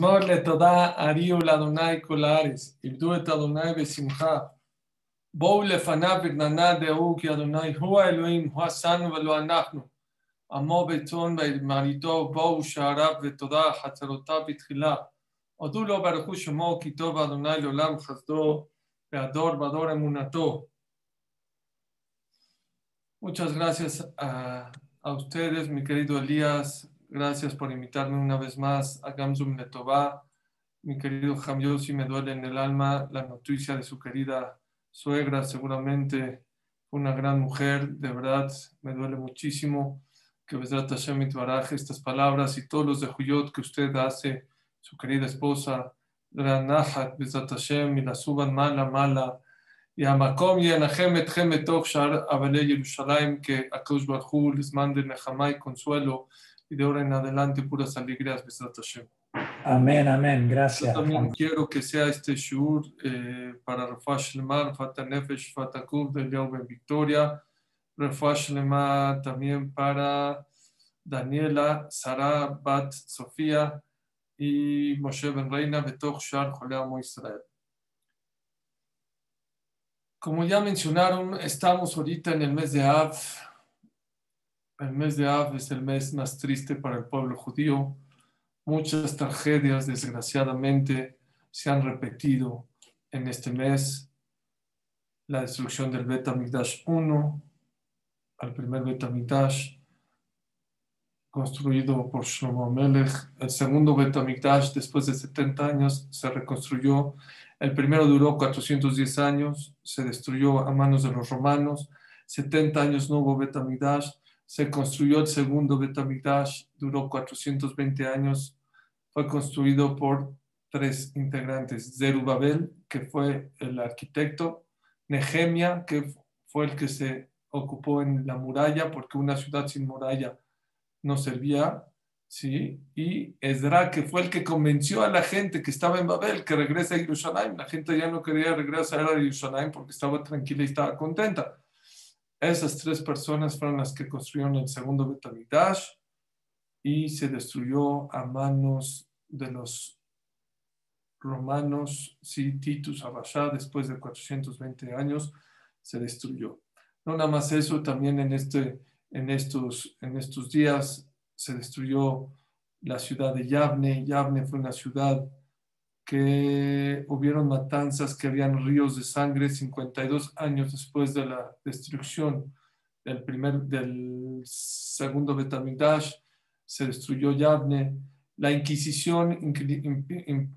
מזמור לתודה הריעו לאדוני כל הארץ, עבדו את אדוני בשמחה. בואו לפניו בגננה דעו כי אדוני הוא האלוהים, הוא עשנו ולא אנחנו. עמו בצאן ומרעיתו, בואו שעריו ותודה חצרותיו בתחילה. הודו לו ברכו שמו כי טוב אדוני לעולם חסדו, והדור בדור אמונתו. Muchas gracias a, a ustedes, mi querido Elías, Gracias por invitarme una vez más a Gamsum Letová. Mi querido Hamyosi, me duele en el alma la noticia de su querida suegra, seguramente una gran mujer, de verdad me duele muchísimo que Besrat Hashem baraje estas palabras y todos los de Huyot que usted hace, su querida esposa, Gran Nahat, Besrat Hashem, y la suban mala, mala, y a Makom y a Nahem Etchem Etov Shar Abele Yerushalayim, que a Barhu les mande Nehamay consuelo y de ahora en adelante puras alegrías, Besrat Hashem. Amén, amén, gracias. Yo también quiero que sea este shur eh, para Rafash Lemar, Fata Nefesh, Fata Kub, Victoria, Rafash Lemar también para Daniela, Sara, Bat, Sofía y Moshe Ben Reina, Betoch Shar, Joleamo Israel. Como ya mencionaron, estamos ahorita en el mes de Av, el mes de Av es el mes más triste para el pueblo judío. Muchas tragedias, desgraciadamente, se han repetido en este mes. La destrucción del Bet HaMikdash I, el primer Bet HaMikdash, construido por Shlomo Melech. El segundo Bet HaMikdash, después de 70 años, se reconstruyó. El primero duró 410 años, se destruyó a manos de los romanos. 70 años no hubo Bet HaMikdash se construyó el segundo Betamigdash, duró 420 años, fue construido por tres integrantes, Zerubabel, que fue el arquitecto, Nehemia, que fue el que se ocupó en la muralla, porque una ciudad sin muralla no servía, ¿sí? y Ezra, que fue el que convenció a la gente que estaba en Babel que regrese a Jerusalén. La gente ya no quería regresar a Jerusalén porque estaba tranquila y estaba contenta. Esas tres personas fueron las que construyeron el segundo Betamigdash y se destruyó a manos de los romanos, sí, Titus Abashá, después de 420 años, se destruyó. No nada más eso, también en, este, en, estos, en estos días se destruyó la ciudad de Yavne. Yavne fue una ciudad que hubieron matanzas, que habían ríos de sangre 52 años después de la destrucción del, primer, del segundo Betamigdash, se destruyó Yavne. La Inquisición,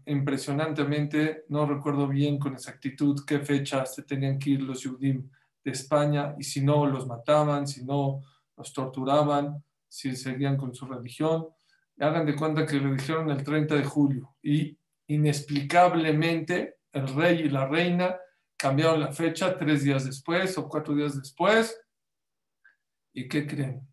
impresionantemente, no recuerdo bien con exactitud qué fecha se tenían que ir los Yudim de España, y si no, los mataban, si no, los torturaban, si seguían con su religión. hagan de cuenta que le dijeron el 30 de julio y inexplicablemente el rey y la reina cambiaron la fecha tres días después o cuatro días después. ¿Y qué creen?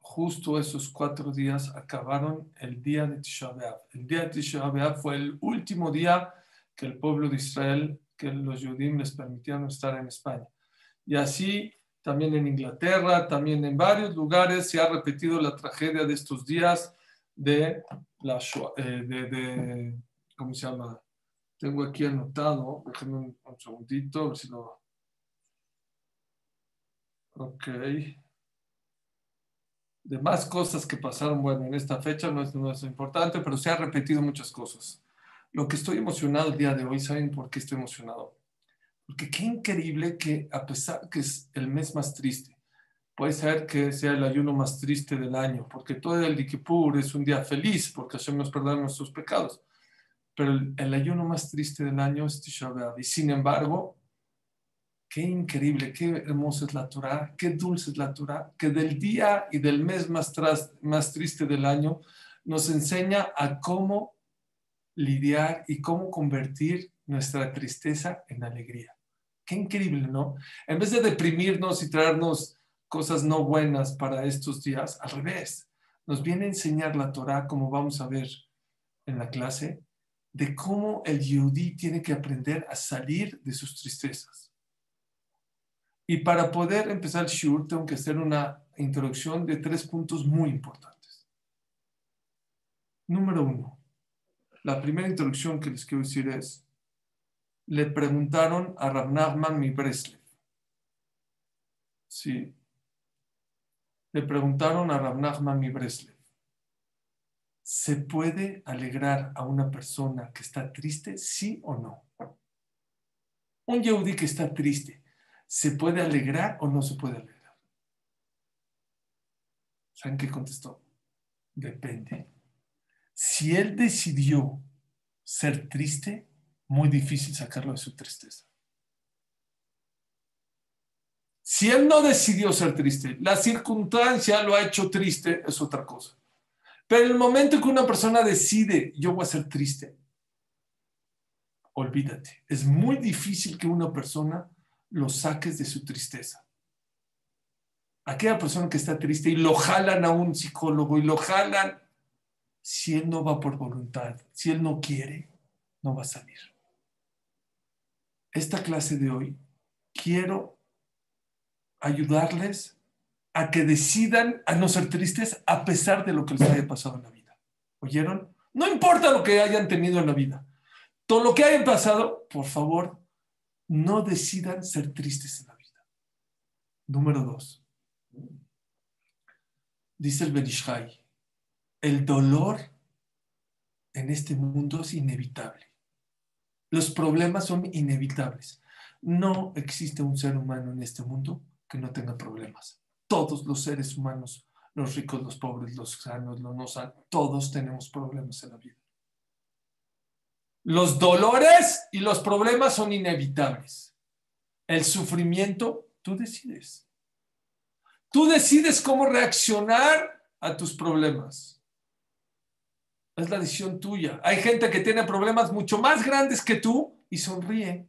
Justo esos cuatro días acabaron el día de Tisha. El día de Tisha fue el último día que el pueblo de Israel, que los judíos les permitieron estar en España. Y así también en Inglaterra, también en varios lugares se ha repetido la tragedia de estos días de la eh, de ¿cómo se llama? Tengo aquí anotado, déjenme un, un segundito, a ver si lo... Ok. De más cosas que pasaron, bueno, en esta fecha no es, no es importante, pero se han repetido muchas cosas. Lo que estoy emocionado el día de hoy, ¿saben por qué estoy emocionado? Porque qué increíble que a pesar que es el mes más triste, puede ser que sea el ayuno más triste del año, porque todo el Dikipur es un día feliz, porque Hashem nos perdona nuestros pecados pero el, ayuno más triste del año es Tisha B'Av. Y sin embargo, qué increíble, qué hermosa es la Torah, qué dulce es la Torah, que del día y del mes más, más triste del año nos enseña a cómo lidiar y cómo convertir nuestra tristeza en alegría. Qué increíble, ¿no? En vez de deprimirnos y traernos cosas no buenas para estos días, al revés, nos viene a enseñar la Torah, como vamos a ver en la clase, de cómo el yudí tiene que aprender a salir de sus tristezas. Y para poder empezar el shur, tengo que hacer una introducción de tres puntos muy importantes. Número uno, La primera introducción que les quiero decir es, le preguntaron a Rav Nachman mi Breslev. Sí. Le preguntaron a Rav Nachman mi Breslev. ¿Se puede alegrar a una persona que está triste, sí o no? Un Yehudi que está triste, ¿se puede alegrar o no se puede alegrar? ¿Saben qué contestó? Depende. Si él decidió ser triste, muy difícil sacarlo de su tristeza. Si él no decidió ser triste, la circunstancia lo ha hecho triste, es otra cosa. Pero el momento que una persona decide, yo voy a ser triste, olvídate. Es muy difícil que una persona lo saques de su tristeza. Aquella persona que está triste y lo jalan a un psicólogo y lo jalan, si él no va por voluntad, si él no quiere, no va a salir. Esta clase de hoy quiero ayudarles a que decidan a no ser tristes a pesar de lo que les haya pasado en la vida. ¿Oyeron? No importa lo que hayan tenido en la vida. Todo lo que hayan pasado, por favor, no decidan ser tristes en la vida. Número dos. Dice el Benishai, el dolor en este mundo es inevitable. Los problemas son inevitables. No existe un ser humano en este mundo que no tenga problemas. Todos los seres humanos, los ricos, los pobres, los sanos, los no sanos, todos tenemos problemas en la vida. Los dolores y los problemas son inevitables. El sufrimiento, tú decides. Tú decides cómo reaccionar a tus problemas. Es la decisión tuya. Hay gente que tiene problemas mucho más grandes que tú y sonríe.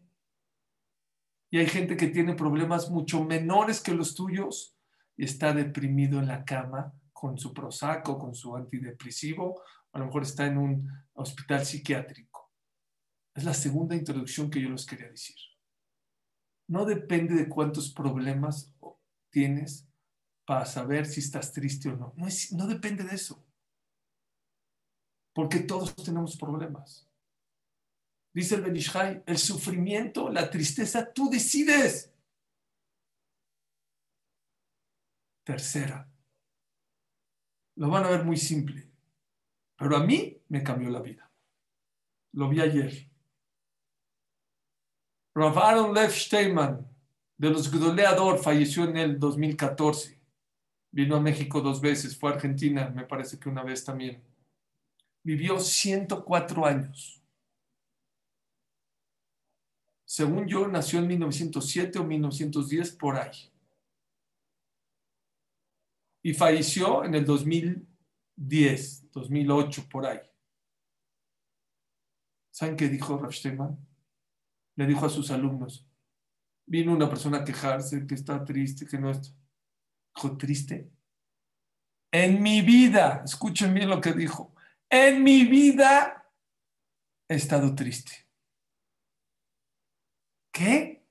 Y hay gente que tiene problemas mucho menores que los tuyos está deprimido en la cama con su prosaco, con su antidepresivo, a lo mejor está en un hospital psiquiátrico. Es la segunda introducción que yo les quería decir. No depende de cuántos problemas tienes para saber si estás triste o no. No, no depende de eso. Porque todos tenemos problemas. Dice el Benishai, el sufrimiento, la tristeza, tú decides. Tercera, lo van a ver muy simple, pero a mí me cambió la vida. Lo vi ayer. Rav Aaron Lev Steinman, de los Gdoleador, falleció en el 2014. Vino a México dos veces, fue a Argentina, me parece que una vez también vivió 104 años. Según yo, nació en 1907 o 1910, por ahí. Y falleció en el 2010, 2008, por ahí. ¿Saben qué dijo Rav Le dijo a sus alumnos, vino una persona a quejarse, que está triste, que no está. Dijo, ¿triste? En mi vida, escuchen bien lo que dijo, en mi vida he estado triste. ¿Qué?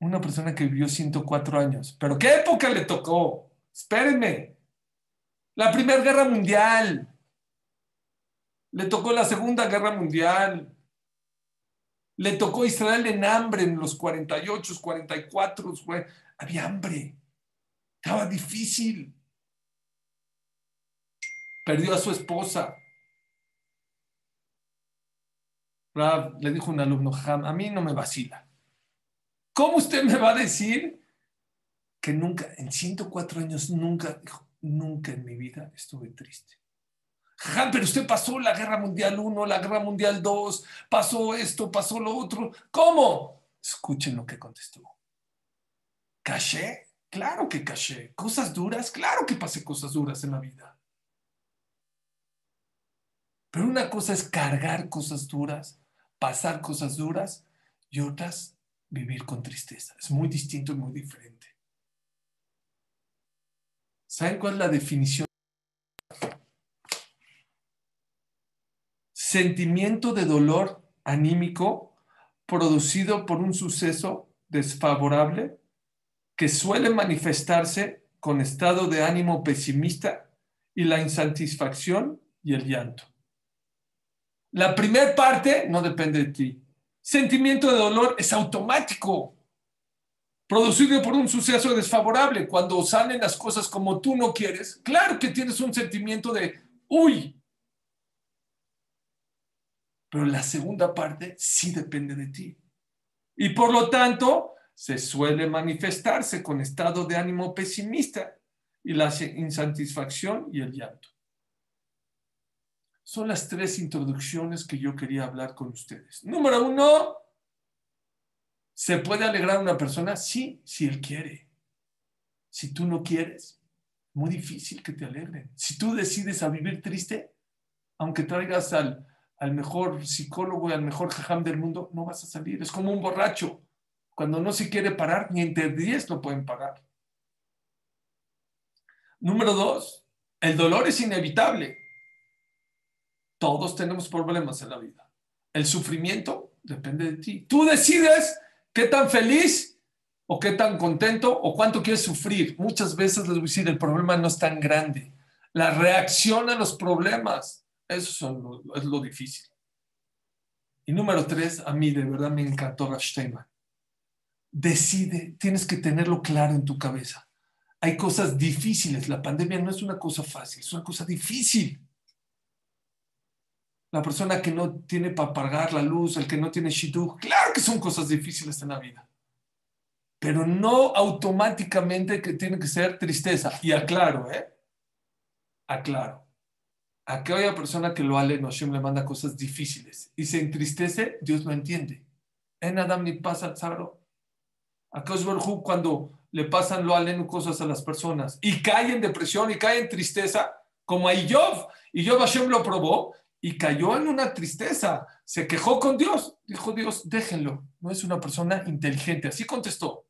Una persona que vivió 104 años. ¿Pero qué época le tocó? Espérenme. La Primera Guerra Mundial. Le tocó la Segunda Guerra Mundial. Le tocó Israel en hambre en los 48, 44. Había hambre. Estaba difícil perdió a su esposa. le dijo un alumno, a mí no me vacila. ¿Cómo usted me va a decir que nunca, en 104 años, nunca, dijo, nunca en mi vida estuve triste? Jam, pero usted pasó la guerra mundial 1, la guerra mundial 2, pasó esto, pasó lo otro. ¿Cómo? Escuchen lo que contestó. ¿Caché? Claro que caché. ¿Cosas duras? Claro que pasé cosas duras en la vida. Pero una cosa es cargar cosas duras, pasar cosas duras y otras vivir con tristeza. Es muy distinto y muy diferente. ¿Saben cuál es la definición? Sentimiento de dolor anímico producido por un suceso desfavorable que suele manifestarse con estado de ánimo pesimista y la insatisfacción y el llanto. La primera parte no depende de ti. Sentimiento de dolor es automático, producido por un suceso desfavorable. Cuando salen las cosas como tú no quieres, claro que tienes un sentimiento de, uy. Pero la segunda parte sí depende de ti. Y por lo tanto, se suele manifestarse con estado de ánimo pesimista y la insatisfacción y el llanto. Son las tres introducciones que yo quería hablar con ustedes. Número uno, ¿se puede alegrar una persona? Sí, si él quiere. Si tú no quieres, muy difícil que te alegren. Si tú decides a vivir triste, aunque traigas al, al mejor psicólogo y al mejor jajam del mundo, no vas a salir. Es como un borracho. Cuando no se quiere parar, ni entre 10 lo pueden parar. Número dos, el dolor es inevitable. Todos tenemos problemas en la vida. El sufrimiento depende de ti. Tú decides qué tan feliz o qué tan contento o cuánto quieres sufrir. Muchas veces les voy a decir, el problema no es tan grande. La reacción a los problemas, eso es lo difícil. Y número tres, a mí de verdad me encantó Rav Decide, tienes que tenerlo claro en tu cabeza hay cosas difíciles. La pandemia no es una cosa fácil, es una cosa difícil. La persona que no tiene para pagar la luz, el que no tiene shidduch, claro que son cosas difíciles en la vida. Pero no automáticamente que tiene que ser tristeza. Y aclaro, ¿eh? Aclaro. Aquella persona que lo ale, Hashem le manda cosas difíciles y se entristece, Dios lo entiende. En Adam ni pasa tzaro. Aquellos cuando le pasan lo aleno cosas a las personas y cae en depresión y cae en tristeza, como a Job. Y Job Hashem lo probó y cayó en una tristeza. Se quejó con Dios. Dijo Dios, déjenlo. No es una persona inteligente. Así contestó.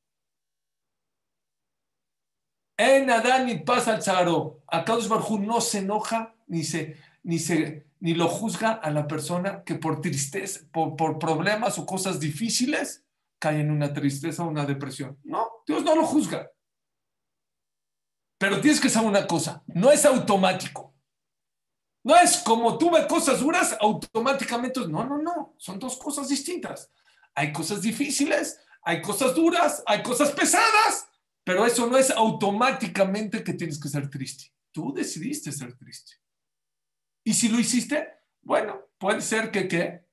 En Adán ni pasa al Zaro. Akadosh Barjú no se enoja ni se, ni se ni lo juzga a la persona que por tristeza, por, por problemas o cosas difíciles cae en una tristeza o una depresión. No, Dios no lo juzga. Pero tienes que saber una cosa, no es automático. No es como tú ves cosas duras, automáticamente. No, no, no, son dos cosas distintas. Hay cosas difíciles, hay cosas duras, hay cosas pesadas, pero eso no es automáticamente que tienes que ser triste. Tú decidiste ser triste. Y si lo hiciste, bueno, puede ser que, que,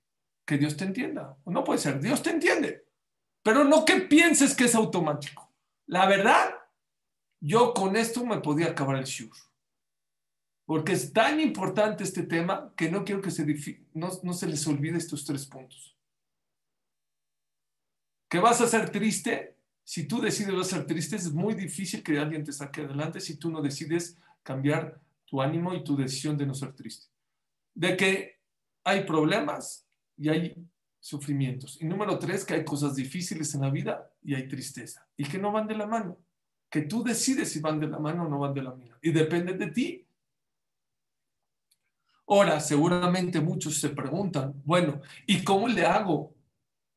que Dios te entienda. O no puede ser, Dios te entiende. Pero no que pienses que es automático. La verdad, yo con esto me podía acabar el shur. Porque es tan importante este tema que no quiero que se no, no se les olvide estos tres puntos. Que vas a ser triste, si tú decides ser triste, es muy difícil que alguien te saque adelante si tú no decides cambiar tu ánimo y tu decisión de no ser triste. De que hay problemas y hay sufrimientos. Y número tres, que hay cosas difíciles en la vida y hay tristeza. Y que no van de la mano. Que tú decides si van de la mano o no van de la mano. Y depende de ti. Ahora, seguramente muchos se preguntan, bueno, ¿y cómo le hago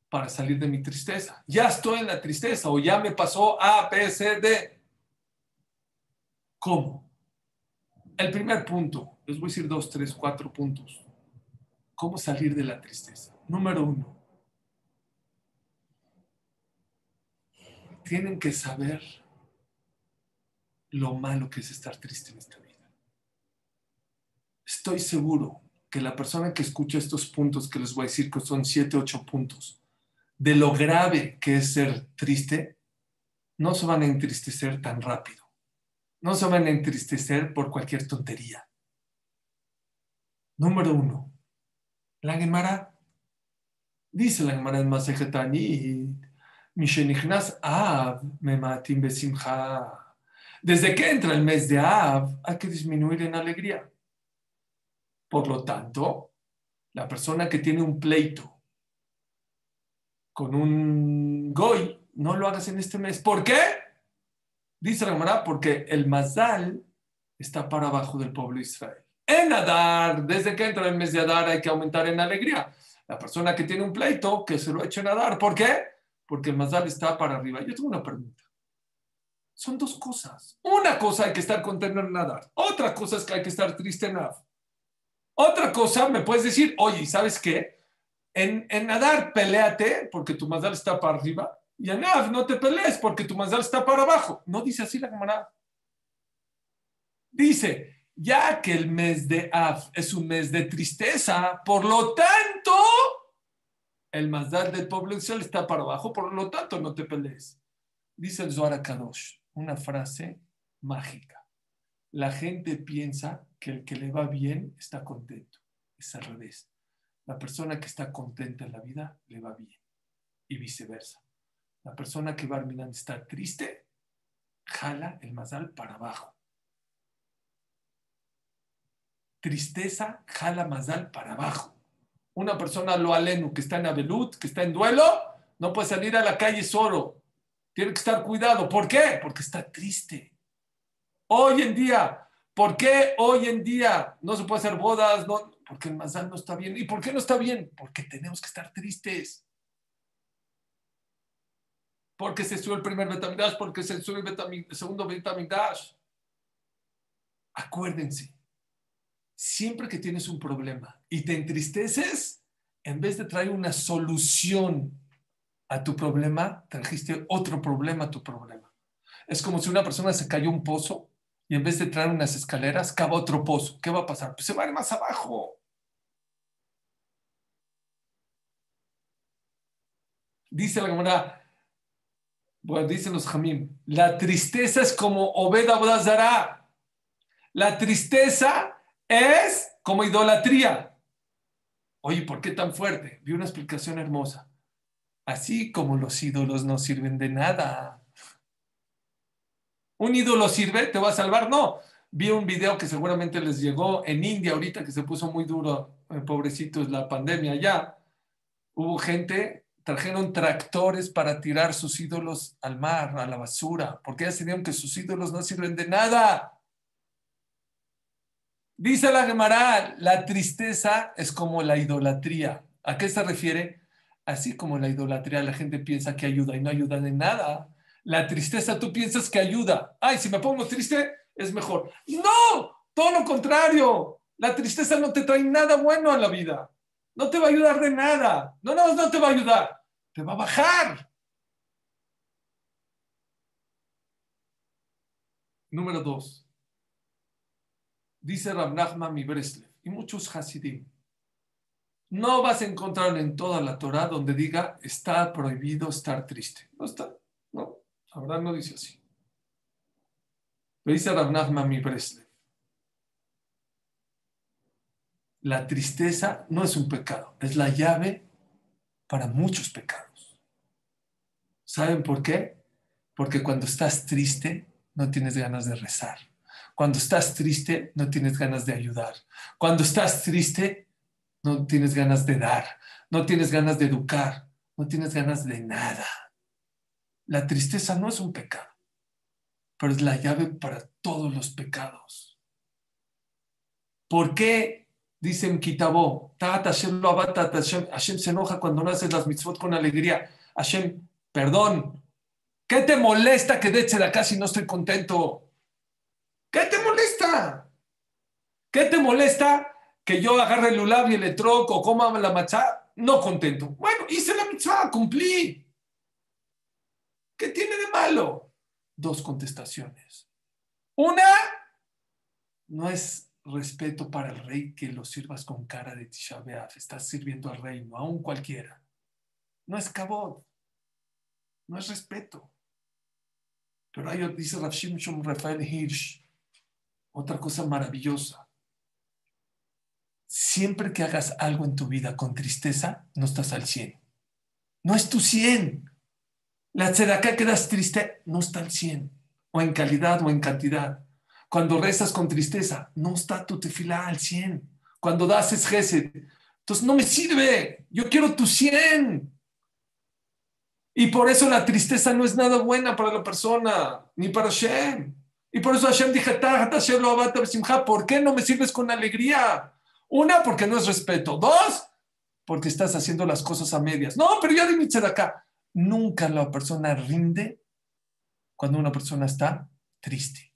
para salir de mi tristeza? Ya estoy en la tristeza o ya me pasó A, B, C, D. ¿Cómo? El primer punto, les voy a decir dos, tres, cuatro puntos. ¿Cómo salir de la tristeza? Número uno, tienen que saber lo malo que es estar triste en esta vida. Estoy seguro que la persona que escucha estos puntos que les voy a decir, que son siete, ocho puntos, de lo grave que es ser triste, no se van a entristecer tan rápido. No se van a entristecer por cualquier tontería. Número uno, la Gemara Dice la Gemara en Besimcha. Desde que entra el mes de Av, hay que disminuir en alegría. Por lo tanto, la persona que tiene un pleito con un goy, no lo hagas en este mes. ¿Por qué? Dice la Gemara, porque el Mazal está para abajo del pueblo de Israel. En Adar, desde que entra el mes de Adar hay que aumentar en alegría. La persona que tiene un pleito, que se lo eche a nadar. ¿Por qué? Porque el Mazal está para arriba. Yo tengo una pregunta. Son dos cosas. Una cosa hay que estar contento en nadar. Otra cosa es que hay que estar triste en Av. Otra cosa, me puedes decir, oye, ¿sabes qué? En, en nadar, peleate porque tu mazal está para arriba. Y en Av, no te pelees porque tu mazal está para abajo. No dice así la camarada. Dice, ya que el mes de Av es un mes de tristeza, por lo tanto, el mazal del pueblo Israel está para abajo, por lo tanto, no te pelees. Dice el Zohar Kadosh, una frase mágica. La gente piensa que el que le va bien está contento. Es al revés. La persona que está contenta en la vida le va bien. Y viceversa. La persona que va a está triste, jala el mazal para abajo. Tristeza jala mazal para abajo. Una persona lo alenu que está en Abelut, que está en duelo, no puede salir a la calle solo. Tiene que estar cuidado. ¿Por qué? Porque está triste. Hoy en día, ¿por qué hoy en día no se puede hacer bodas? No, porque el mazal no está bien. ¿Y por qué no está bien? Porque tenemos que estar tristes. Porque se sube el primer Betamigdash, porque se sube el, segundo Betamigdash. Acuérdense, siempre que tienes un problema y te entristeces, en vez de traer una solución a tu problema, trajiste otro problema a tu problema. Es como si una persona se cayó un pozo y en vez de traer unas escaleras, cava otro pozo. ¿Qué va a pasar? Pues se va a ir más abajo. Dice la Gemara, bueno, dicen los Jamim, la tristeza es como Obed Abodazara. La tristeza es como idolatría. Oye, ¿por qué tan fuerte? Vi una explicación hermosa. Así como los ídolos no sirven de nada. ¿Un ídolo sirve? ¿Te va a salvar? No. Vi un video que seguramente les llegó en India ahorita que se puso muy duro, eh, pobrecitos, la pandemia ya. Hubo gente trajeron tractores para tirar sus ídolos al mar, a la basura, porque ya se dieron que sus ídolos no sirven de nada. Dice la Gemara, la tristeza es como la idolatría. ¿A qué se refiere? Así como la idolatría, la gente piensa que ayuda y no ayuda de nada. La tristeza tú piensas que ayuda. Ay, si me pongo triste, es mejor. No, todo lo contrario. La tristeza no te trae nada bueno a la vida. No te va a ayudar de nada. No, no, no te va a ayudar te va a bajar. Número dos. Dice Rab Nachman mi Breslev y muchos Hasidim. No vas a encontrar en toda la Torah donde diga está prohibido estar triste. No está. Abraham no dice así. Lo dice Rab Nachman mi Breslev. La tristeza no es un pecado, es la llave para muchos pecados. ¿Saben por qué? Porque cuando estás triste no tienes ganas de rezar. Cuando estás triste no tienes ganas de ayudar. Cuando estás triste no tienes ganas de dar. No tienes ganas de educar. No tienes ganas de nada. La tristeza no es un pecado, pero es la llave para todos los pecados. ¿Por qué Dicen Kitabó, Hashem lo Hashem se enoja cuando no haces las mitzvot con alegría. Hashem, perdón. ¿Qué te molesta que de acá si no estoy contento? ¿Qué te molesta? ¿Qué te molesta que yo agarre el lulab y el etrog o coma la matzá? No contento. Bueno, hice la mitzvah, cumplí. ¿Qué tiene de malo? Dos contestaciones. Una, no es respeto para el rey que lo sirvas con cara de Tisha Estás sirviendo al rey, no a un cualquiera. No es cabot, no es respeto. Pero ahí dice Rav Shimshon Rafael Hirsch, otra cosa maravillosa. Siempre que hagas algo en tu vida con tristeza, no estás al 100. No es tu 100. La tzedakah que das triste no está al 100, o en calidad o en cantidad. Cuando rezas con tristeza, no está tu tefilá al 100. Cuando das es gesed. Entonces no me sirve. Yo quiero tu 100. Y por eso la tristeza no es nada buena para la persona, ni para Hashem. Y por eso Hashem dije, ¿por qué no me sirves con alegría? Una, porque no es respeto. Dos, porque estás haciendo las cosas a medias. No, pero ya de acá. Nunca la persona rinde cuando una persona está triste.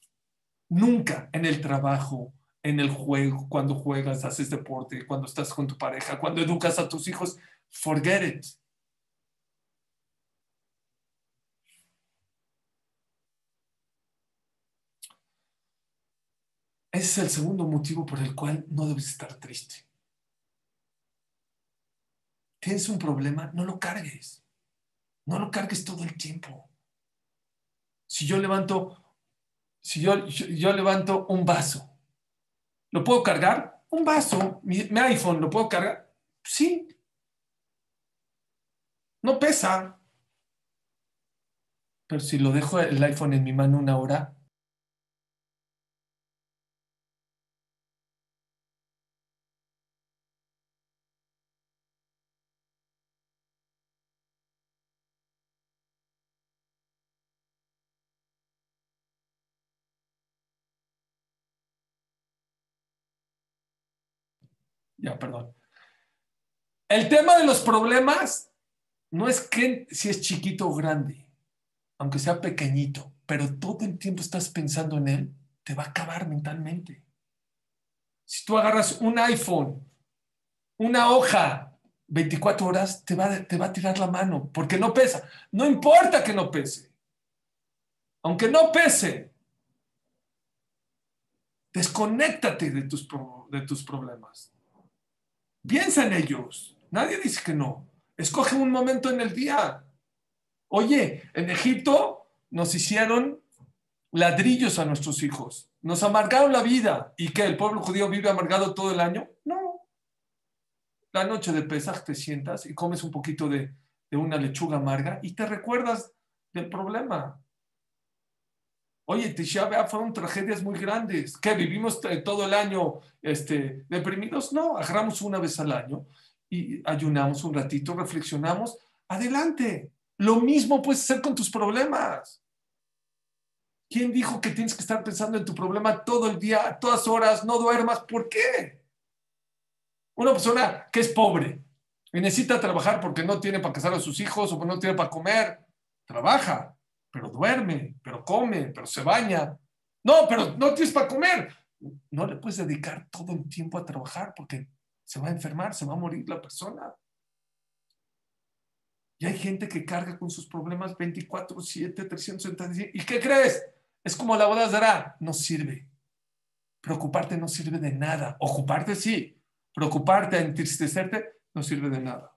Nunca en el trabajo, en el juego, cuando juegas, haces deporte, cuando estás con tu pareja, cuando educas a tus hijos. Forget it. Ese es el segundo motivo por el cual no debes estar triste. Tienes un problema, no lo cargues. No lo cargues todo el tiempo. Si yo levanto, si yo, yo, levanto un vaso, ¿lo puedo cargar? Un vaso, mi, iPhone, ¿lo puedo cargar? Sí. No pesa. Pero si lo dejo el iPhone en mi mano una hora, Ya, perdón. El tema de los problemas no es que si es chiquito o grande, aunque sea pequeñito, pero todo el tiempo estás pensando en él, te va a acabar mentalmente. Si tú agarras un iPhone, una hoja, 24 horas, te va, te va a tirar la mano, porque no pesa. No importa que no pese. Aunque no pese, desconéctate de tus, de tus problemas. Piensa en ellos. Nadie dice que no. Escoge un momento en el día. Oye, en Egipto nos hicieron ladrillos a nuestros hijos. Nos amargaron la vida. ¿Y qué? ¿El pueblo judío vive amargado todo el año? No. La noche de Pesach te sientas y comes un poquito de una lechuga amarga y te recuerdas del problema. Oye, Tisha B'Av fueron tragedias muy grandes. ¿Qué? ¿Vivimos todo el año este, deprimidos? No, agarramos una vez al año y ayunamos un ratito, reflexionamos. Adelante. Lo mismo puedes hacer con tus problemas. ¿Quién dijo que tienes que estar pensando en tu problema todo el día, todas horas, no duermas? ¿Por qué? Una persona que es pobre y necesita trabajar porque no tiene para casar a sus hijos o no tiene para comer, trabaja pero duerme, pero come, pero se baña. No, pero no tienes para comer. No le puedes dedicar todo el tiempo a trabajar porque se va a enfermar, se va a morir la persona. Y hay gente que carga con sus problemas 24, 7, 365. ¿Y qué crees? Es como la boda de no sirve. Preocuparte no sirve de nada. Ocuparte sí. Preocuparte, entristecerte, no sirve de nada.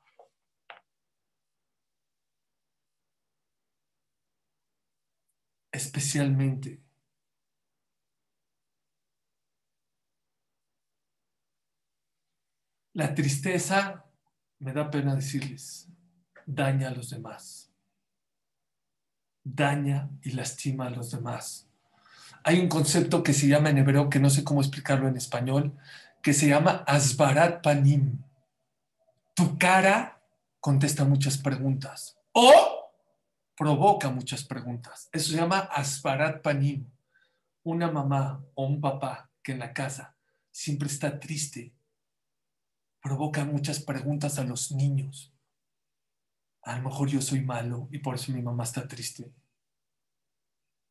Especialmente. La tristeza, me da pena decirles, daña a los demás. Daña y lastima a los demás. Hay un concepto que se llama en hebreo, que no sé cómo explicarlo en español, que se llama asbarat panim. Tu cara contesta muchas preguntas. O provoca muchas preguntas. Eso se llama asparat panim. Una mamá o un papá que en la casa siempre está triste provoca muchas preguntas a los niños. A lo mejor yo soy malo y por eso mi mamá está triste.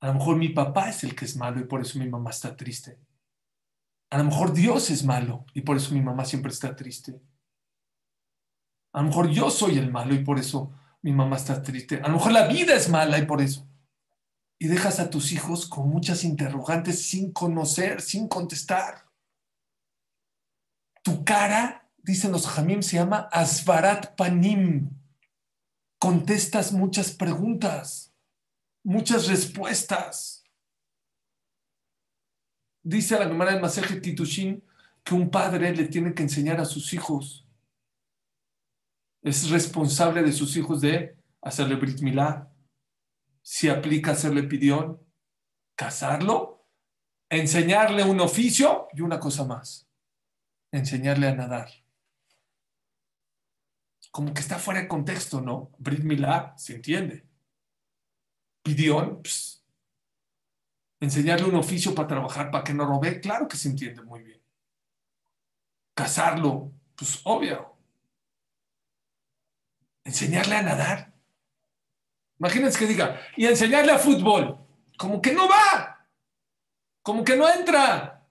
A lo mejor mi papá es el que es malo y por eso mi mamá está triste. A lo mejor Dios es malo y por eso mi mamá siempre está triste. A lo mejor yo soy el malo y por eso mi mamá está triste. A lo mejor la vida es mala y por eso. Y dejas a tus hijos con muchas interrogantes sin conocer, sin contestar. Tu cara, dicen los jamim, se llama asvarat panim. Contestas muchas preguntas, muchas respuestas. Dice la Gemara de Maseje Titushin que un padre le tiene que enseñar a sus hijos es responsable de sus hijos de hacerle Brit Milá, si aplica hacerle pidión, casarlo, enseñarle un oficio y una cosa más, enseñarle a nadar. Como que está fuera de contexto, ¿no? Brit Milá se entiende. Pidión, enseñarle un oficio para trabajar, para que no robe, claro que se entiende muy bien. Casarlo, pues obvio, enseñarle a nadar. Imagínense que diga, y enseñarle a fútbol. Como que no va, como que no entra.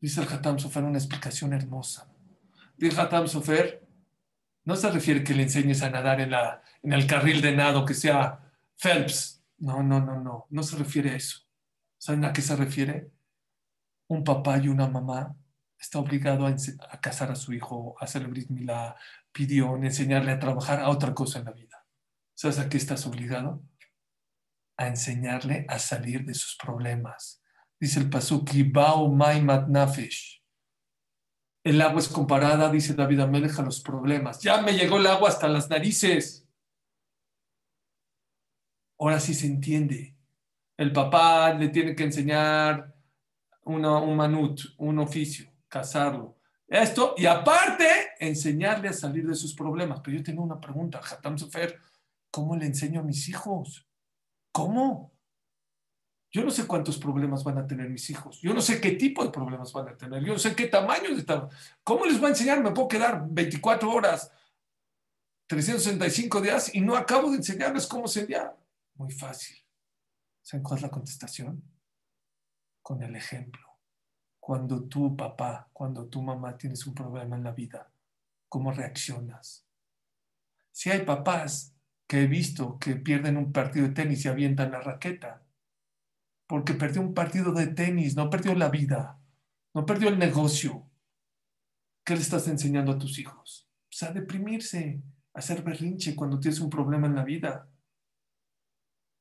Dice el Hatam Sofer una explicación hermosa. Dice Hatam Sofer, no se refiere que le enseñes a nadar en, la, en el carril de nado que sea Phelps. No, no, no, no. No se refiere a eso. ¿Saben a qué se refiere? Un papá y una mamá está obligado a, casar a su hijo, a brit milá, pidió enseñarle a trabajar a otra cosa en la vida. ¿Sabes a qué estás obligado? A enseñarle a salir de sus problemas. Dice el pasuk, nafesh. El agua es comparada, dice David Amelech, a los problemas. Ya me llegó el agua hasta las narices. Ahora sí se entiende. El papá le tiene que enseñar un manut, un oficio, casarlo. Esto, y aparte, enseñarle a salir de sus problemas. Pero yo tengo una pregunta, Hatam Sofer, ¿cómo le enseño a mis hijos? ¿Cómo? Yo no sé cuántos problemas van a tener mis hijos. Yo no sé qué tipo de problemas van a tener. Yo no sé qué tamaño de ¿Cómo les va a enseñar? Me puedo quedar 24 horas, 365 días y no acabo de enseñarles cómo enseñar. Muy fácil. ¿Saben cuál es la contestación? Con el ejemplo. Cuando tu papá, cuando tu mamá tienes un problema en la vida, ¿cómo reaccionas? Si hay papás que he visto que pierden un partido de tenis y avientan la raqueta, porque perdió un partido de tenis, no perdió la vida, no perdió el negocio. ¿Qué le estás enseñando a tus hijos? Pues a deprimirse, a hacer berrinche cuando tienes un problema en la vida.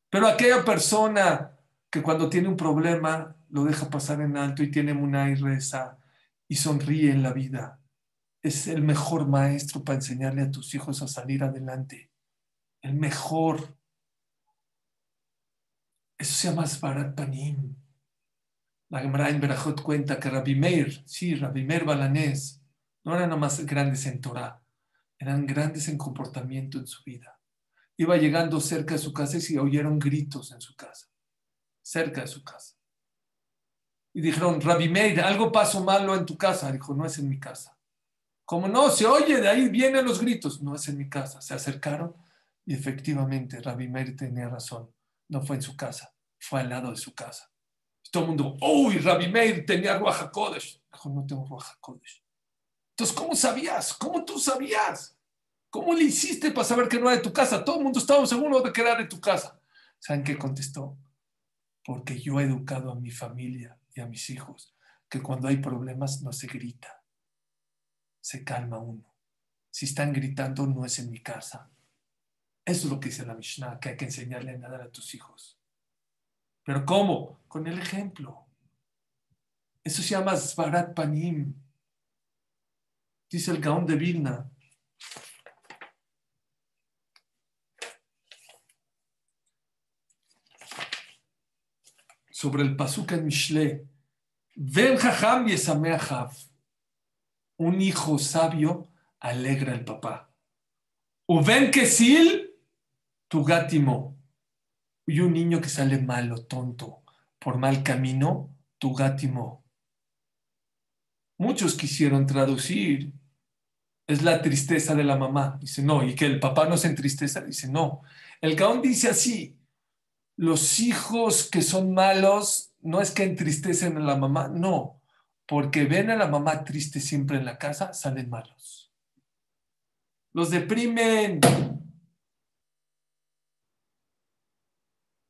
Pero aquella persona que cuando tiene un problema lo deja pasar en alto y tiene una y reza y sonríe en la vida, es el mejor maestro para enseñarle a tus hijos a salir adelante. El mejor. Eso se llama Svarat Panim. La Gemara en cuenta que Rabbi Meir, sí, Rabbi Meir Balanés, no eran nomás grandes en Torah, eran grandes en comportamiento en su vida. Iba llegando cerca de su casa y se oyeron gritos en su casa, cerca de su casa. Y dijeron, Rabbi Meir, algo pasó malo en tu casa. Dijo, no es en mi casa. Como no, se oye, de ahí vienen los gritos. No es en mi casa. Se acercaron y efectivamente Rabbi Meir tenía razón. No fue en su casa, fue al lado de su casa. todo el mundo, uy, Rabbi Meir tenía Ruach Kodesh. Dijo, no tengo Ruach Kodesh. Entonces, ¿cómo sabías? ¿Cómo tú sabías? ¿Cómo le hiciste para saber que no era de tu casa? Todo el mundo estaba seguro de que era de tu casa. ¿Saben qué contestó? Porque yo he educado a mi familia y a mis hijos que cuando hay problemas no se grita, se calma uno. Si están gritando, no es en mi casa. Eso es lo que dice la Mishnah, que hay que enseñarle a nadar a tus hijos. ¿Pero cómo? Con el ejemplo. Eso se llama Svarat Panim. Dice el Gaón de Vilna, sobre el Pasuk en Mishle. Ven jajam y Un hijo sabio alegra al papá. Uven kesil, tu gátimo. Y un niño que sale malo, tonto, por mal camino, tu gátimo. Muchos quisieron traducir, es la tristeza de la mamá. Dice, no, y que el papá no se entristeza. Dice, no. El Gaón dice así, los hijos que son malos no es que entristecen a la mamá, no, porque ven a la mamá triste siempre en la casa, salen malos. Los deprimen.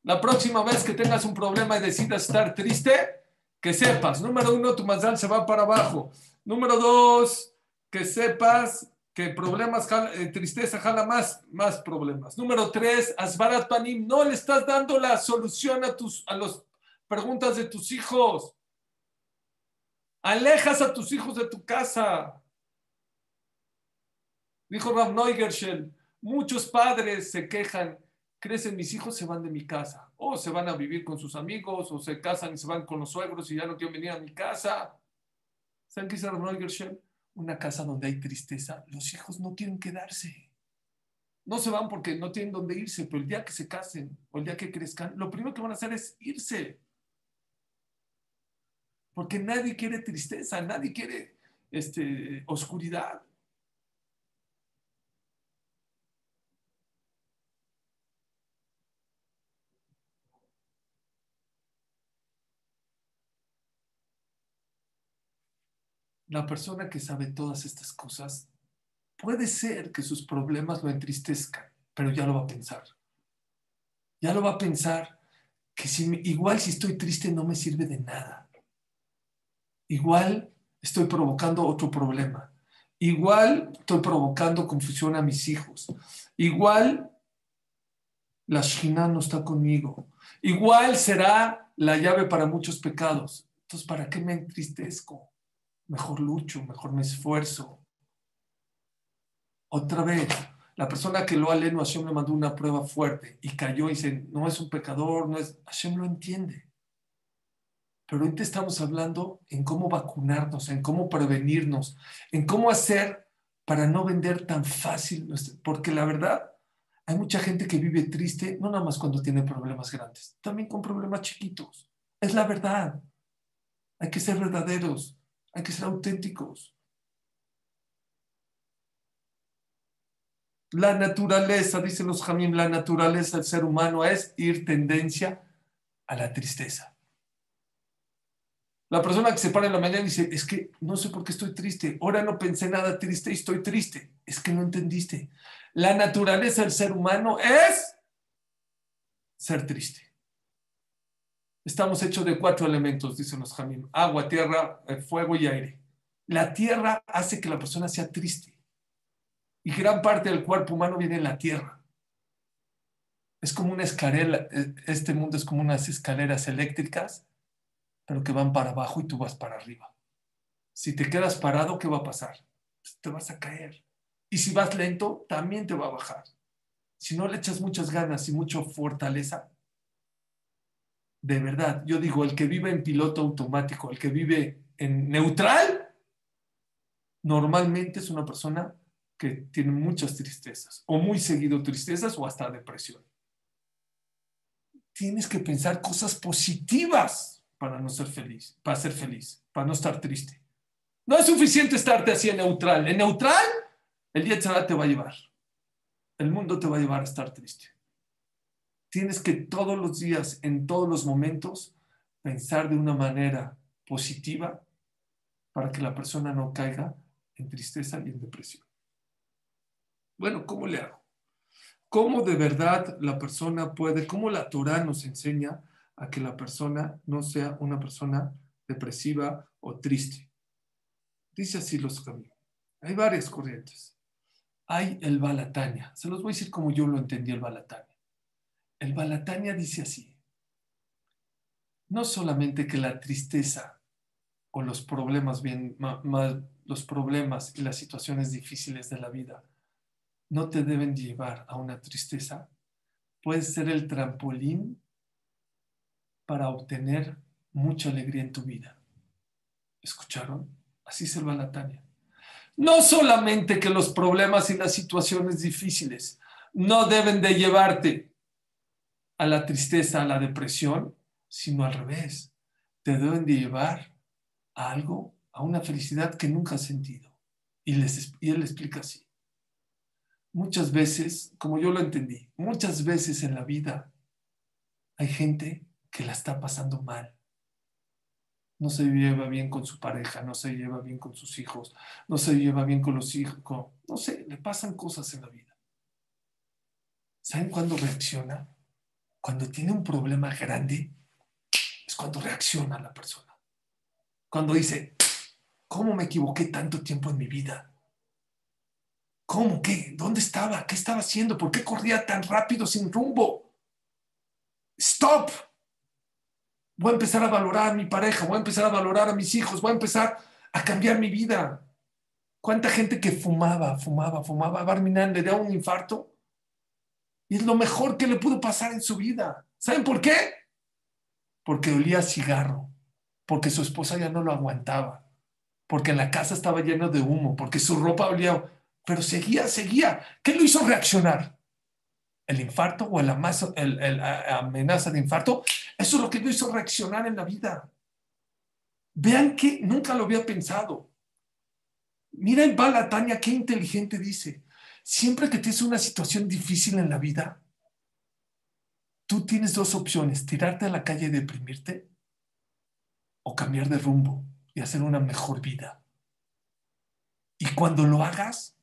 La próxima vez que tengas un problema y decidas estar triste, que sepas, número uno, tu mazal se va para abajo. Número dos, que sepas que problemas, eh, tristeza jala más, más problemas. Número tres, Asbarat Panim, no le estás dando la solución a, tus, a las preguntas de tus hijos. Alejas a tus hijos de tu casa. Dijo Rav Neugershel, muchos padres se quejan, crecen mis hijos, se van de mi casa. O se van a vivir con sus amigos, o se casan y se van con los suegros y ya no quieren venir a mi casa. ¿Saben qué dice Rav Neugershel? Una casa donde hay tristeza, los hijos no quieren quedarse. No se van porque no tienen dónde irse, pero el día que se casen o el día que crezcan, lo primero que van a hacer es irse. Porque nadie quiere tristeza, nadie quiere este, oscuridad. La persona que sabe todas estas cosas, puede ser que sus problemas lo entristezcan, pero ya lo va a pensar. Ya lo va a pensar que si, igual si estoy triste no me sirve de nada. Igual estoy provocando otro problema. Igual estoy provocando confusión a mis hijos. Igual la Shina no está conmigo. Igual será la llave para muchos pecados. Entonces, ¿para qué me entristezco? Mejor lucho, mejor me esfuerzo. Otra vez, la persona que lo aleno, Hashem le mandó una prueba fuerte y cayó y dice, no es un pecador, no es... Hashem lo entiende. Pero ahorita estamos hablando en cómo vacunarnos, en cómo prevenirnos, en cómo hacer para no vender tan fácil. Porque la verdad, hay mucha gente que vive triste, no nada más cuando tiene problemas grandes, también con problemas chiquitos. Es la verdad. Hay que ser verdaderos, hay que ser auténticos. La naturaleza, dicen los Jamim, la naturaleza del ser humano es ir tendencia a la tristeza. La persona que se para en la mañana dice, es que no sé por qué estoy triste, ahora no pensé nada triste y estoy triste. Es que no entendiste. La naturaleza del ser humano es ser triste. Estamos hechos de cuatro elementos, dicen los Jamim, agua, tierra, eh, fuego y aire. La tierra hace que la persona sea triste. Y gran parte del cuerpo humano viene en la tierra. Es como una escalera, eh, este mundo es como unas escaleras eléctricas pero que van para abajo y tú vas para arriba. Si te quedas parado, ¿qué va a pasar? Pues te vas a caer. Y si vas lento, también te va a bajar. Si no le echas muchas ganas y mucha fortaleza, de verdad, yo digo, el que vive en piloto automático, el que vive en neutral, normalmente es una persona que tiene muchas tristezas, o muy seguido tristezas o hasta depresión. Tienes que pensar cosas positivas para no ser feliz, para ser feliz, para no estar triste. No es suficiente estarte así en neutral. En neutral, el día te va a llevar. El mundo te va a llevar a estar triste. Tienes que todos los días, en todos los momentos, pensar de una manera positiva para que la persona no caiga en tristeza y en depresión. Bueno, ¿cómo le hago? ¿Cómo de verdad la persona puede, cómo la Torah nos enseña a que la persona no sea una persona depresiva o triste. Dice así los caminos. Hay varias corrientes. Hay el Balatania. Se los voy a decir como yo lo entendí el Balatania. El Balatania dice así. No solamente que la tristeza o los problemas bien, los problemas y las situaciones difíciles de la vida no te deben llevar a una tristeza, puede ser el trampolín para obtener mucha alegría en tu vida. ¿Escucharon? Así se va la Tania. No solamente que los problemas y las situaciones difíciles no deben de llevarte a la tristeza, a la depresión, sino al revés. Te deben de llevar a algo, a una felicidad que nunca has sentido. Y, les, y él explica así. Muchas veces, como yo lo entendí, muchas veces en la vida hay gente que la está pasando mal. No se lleva bien con su pareja, no se lleva bien con sus hijos, no se lleva bien con los hijos, no sé, le pasan cosas en la vida. ¿Saben cuándo reacciona? Cuando tiene un problema grande, es cuando reacciona la persona. Cuando dice, ¿cómo me equivoqué tanto tiempo en mi vida? ¿Cómo? ¿Qué? ¿Dónde estaba? ¿Qué estaba haciendo? ¿Por qué corría tan rápido sin rumbo? Stop voy a empezar a valorar a mi pareja, voy a empezar a valorar a mis hijos, voy a empezar a cambiar mi vida. ¿Cuánta gente que fumaba, fumaba, fumaba, Barminan le dio un infarto? Y es lo mejor que le pudo pasar en su vida. ¿Saben por qué? Porque olía cigarro, porque su esposa ya no lo aguantaba, porque en la casa estaba lleno de humo, porque su ropa olía, pero seguía, seguía. ¿Qué lo hizo reaccionar? el infarto o la amenaza de infarto, eso es lo que lo hizo reaccionar en la vida. Vean que nunca lo había pensado. Mira el Balatania, qué inteligente dice. Siempre que tienes una situación difícil en la vida, tú tienes dos opciones, tirarte a la calle y deprimirte o cambiar de rumbo y hacer una mejor vida. Y cuando lo hagas,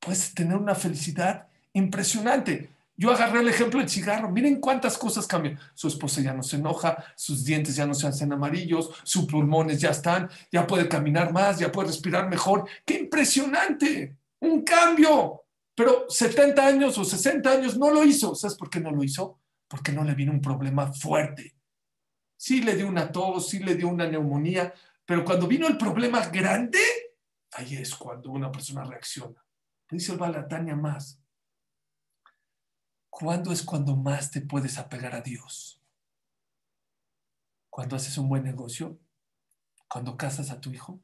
puedes tener una felicidad impresionante. Yo agarré el ejemplo del cigarro. Miren cuántas cosas cambian. Su esposa ya no se enoja, sus dientes ya no se hacen amarillos, sus pulmones ya están, ya puede caminar más, ya puede respirar mejor. ¡Qué impresionante! Un cambio. Pero 70 años o 60 años no lo hizo. ¿Sabes por qué no lo hizo? Porque no le vino un problema fuerte. Sí le dio una tos, sí le dio una neumonía, pero cuando vino el problema grande, ahí es cuando una persona reacciona. Dice el Balatania más. ¿Cuándo es cuando más te puedes apegar a Dios? ¿Cuando haces un buen negocio? ¿Cuando casas a tu hijo?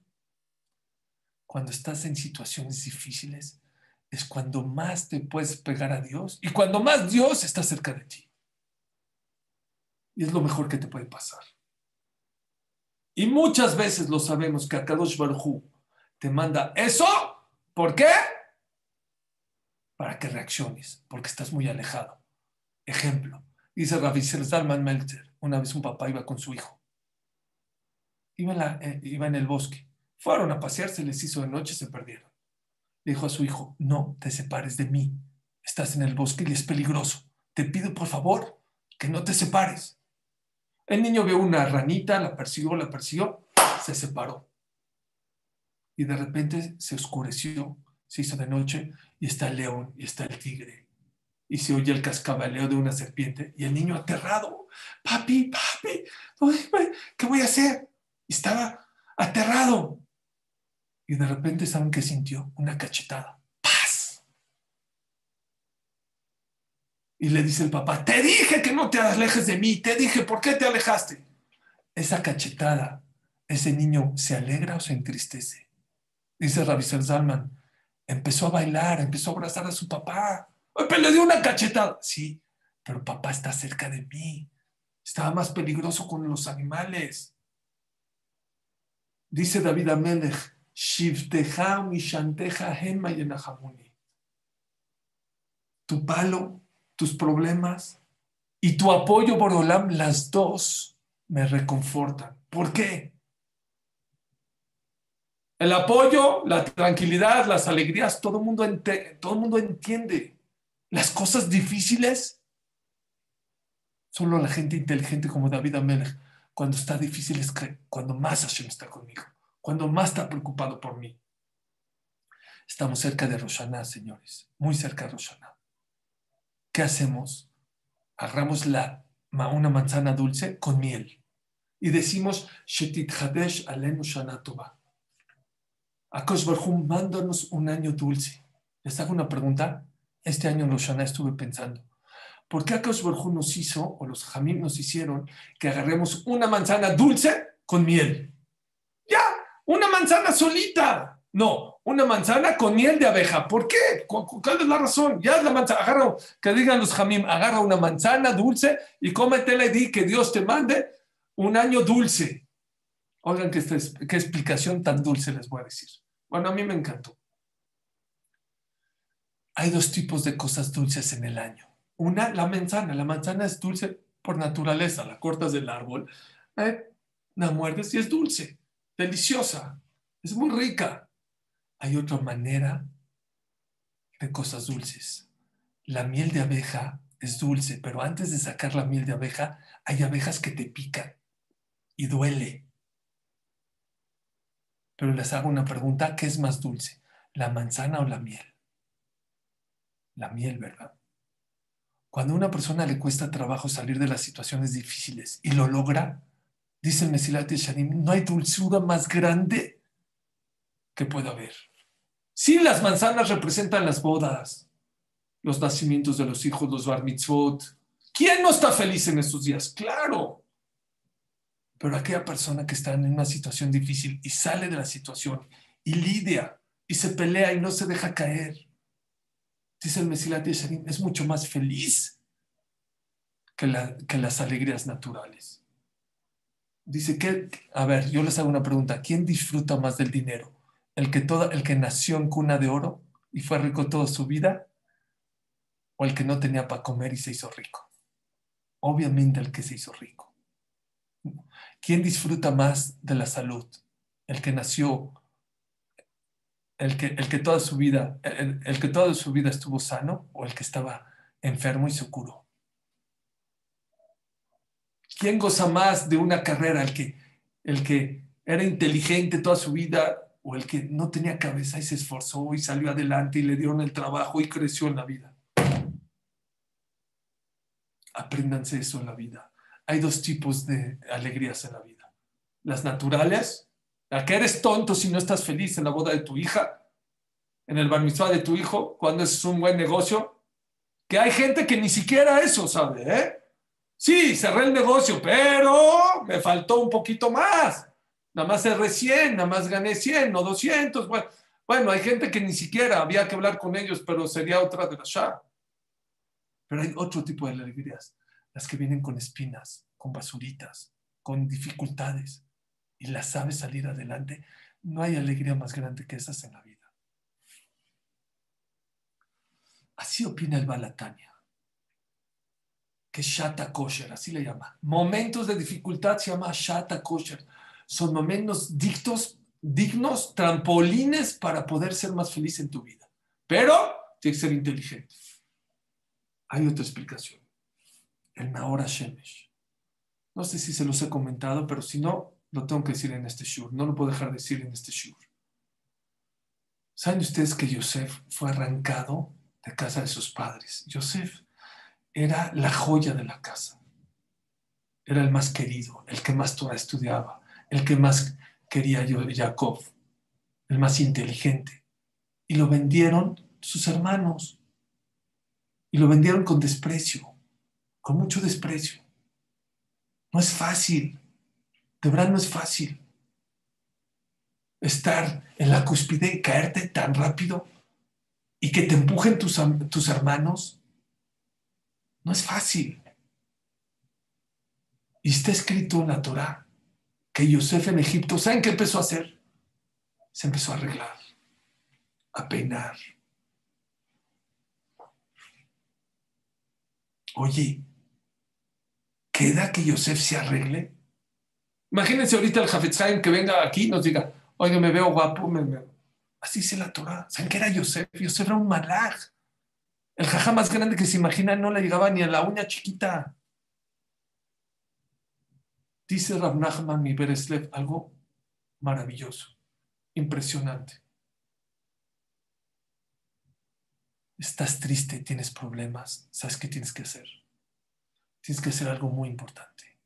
Cuando estás en situaciones difíciles, es cuando más te puedes pegar a Dios y cuando más Dios está cerca de ti. Y es lo mejor que te puede pasar. Y muchas veces lo sabemos que Akadosh Baruj te manda eso. ¿Por qué? para que reacciones, porque estás muy alejado. Ejemplo, dice Rabbi Salman Meltzer, una vez un papá iba con su hijo. Iba en, eh, iba en el bosque. Fueron a pasear, se les hizo de noche, se perdieron. Dijo a su hijo, no te separes de mí. Estás en el bosque y es peligroso. Te pido, por favor, que no te separes. El niño vio una ranita, la persiguió, la persiguió, se separó. Y de repente se oscureció, se hizo de noche y está el león y está el tigre. Y se oye el cascabaleo de una serpiente y el niño aterrado. Papi, papi, ¿qué voy a hacer? Y estaba aterrado. Y de repente, ¿saben qué sintió? Una cachetada. ¡Paz! Y le dice el papá, te dije que no te alejes de mí, te dije, ¿por qué te alejaste? Esa cachetada, ese niño se alegra o se entristece. Dice Rabbi Salman, empezó a bailar, empezó a abrazar a su papá. Pero le dio una cachetada. Sí, pero papá está cerca de mí. Estaba más peligroso con los animales. Dice David Amelech, Shivteja mishanteja hema Tu palo, tus problemas y tu apoyo, Borolam, las dos me reconfortan. ¿Por qué? El apoyo, la tranquilidad, las alegrías, todo el mundo, todo mundo entiende. Las cosas difíciles, solo la gente inteligente como David Amelech, cuando está difícil es cuando más Hashem está conmigo, cuando más está preocupado por mí. Estamos cerca de Roshaná, señores, muy cerca de Roshaná. ¿Qué hacemos? Agarramos la, una manzana dulce con miel y decimos, Shetit Hadesh Alenu Shana Akosh Barhum, mándanos un año dulce. Les hago una pregunta. Este año en Roshana estuve pensando. ¿Por qué Barhum nos hizo, o los Jamim nos hicieron, que agarremos una manzana dulce con miel? Una manzana solita. No, una manzana con miel de abeja. ¿Por qué? ¿Cuál es la razón? Ya es la manzana. Agarra, que digan los Jamim, agarra una manzana dulce y cómetela y di que Dios te mande un año dulce. Oigan qué, qué explicación tan dulce les voy a decir. Bueno, a mí me encantó. Hay dos tipos de cosas dulces en el año. Una, la manzana. La manzana es dulce por naturaleza. La cortas del árbol, eh, la muerdes y es dulce, deliciosa, es muy rica. Hay otra manera de cosas dulces. La miel de abeja es dulce, pero antes de sacar la miel de abeja, hay abejas que te pican y duele. Pero les hago una pregunta, ¿qué es más dulce? ¿La manzana o la miel? La miel, ¿verdad? Cuando a una persona le cuesta trabajo salir de las situaciones difíciles y lo logra, dice el Mesilat Shanim, no hay dulzura más grande que pueda haber. Sí, las manzanas representan las bodas, los nacimientos de los hijos, los bar mitzvot. ¿Quién no está feliz en estos días? Claro. Pero aquella persona que está en una situación difícil y sale de la situación y lidia y se pelea y no se deja caer, dice el Mesilat Yesharim, es mucho más feliz que las alegrías naturales. Dice que, a ver, yo les hago una pregunta, ¿quién disfruta más del dinero? ¿El que, toda, el que nació en cuna de oro y fue rico toda su vida? ¿O el que no tenía para comer y se hizo rico? Obviamente el que se hizo rico. ¿Quién disfruta más de la salud? ¿El que nació el que, el que toda su vida, el, que toda su vida estuvo sano o el que estaba enfermo y se curó? ¿Quién goza más de una carrera? ¿El que, el que era inteligente toda su vida o el que no tenía cabeza y se esforzó y salió adelante y le dieron el trabajo y creció en la vida? Apréndanse eso en la vida. Hay dos tipos de alegrías en la vida. Las naturales, la que eres tonto si no estás feliz en la boda de tu hija, en el bar de tu hijo, cuando es un buen negocio, que hay gente que ni siquiera eso sabe, ¿eh? Sí, cerré el negocio, pero me faltó un poquito más. Nada más cerré 100, nada más gané 100 o 200. Bueno, hay gente que ni siquiera había que hablar con ellos, pero sería otra de las ya. Pero hay otro tipo de alegrías, las que vienen con espinas, con basuritas, con dificultades, y las sabes salir adelante. No hay alegría más grande que esas en la vida. Así opina el Balatania, que Shata Kosher, así le llama. Momentos de dificultad se llama Shata Kosher. Son momentos dictos, dignos, trampolines para poder ser más feliz en tu vida. Pero tienes que ser inteligente. Hay otra explicación. El Naora Shemesh. No sé si se los he comentado, pero si no, lo tengo que decir en este shur. No lo puedo dejar de decir en este shur. ¿Saben ustedes que Yosef fue arrancado de casa de sus padres. Yosef era la joya de la casa. Era el más querido, el que más Torah estudiaba, el que más quería yo, Jacob, el más inteligente. Y lo vendieron sus hermanos. Y lo vendieron con desprecio, con mucho desprecio. No es fácil, de verdad no es fácil estar en la cúspide y caerte tan rápido y que te empujen tus, tus hermanos, no es fácil. Y está escrito en la Torah que Yosef en Egipto, ¿saben qué empezó a hacer? Se empezó a arreglar, a peinar. Oye, ¿queda que Yosef se arregle? Imagínense ahorita el Jafetz que venga aquí y nos diga, oye, me veo guapo, me, veo Así dice la Torah. ¿Saben qué era Yosef? Yosef era un malaj. El jaja más grande que se imagina no le llegaba ni a la uña chiquita. Dice Rav Nachman mi Bereslev algo maravilloso, impresionante. Estás triste, tienes problemas, ¿sabes qué tienes que hacer? Tienes que hacer algo muy importante.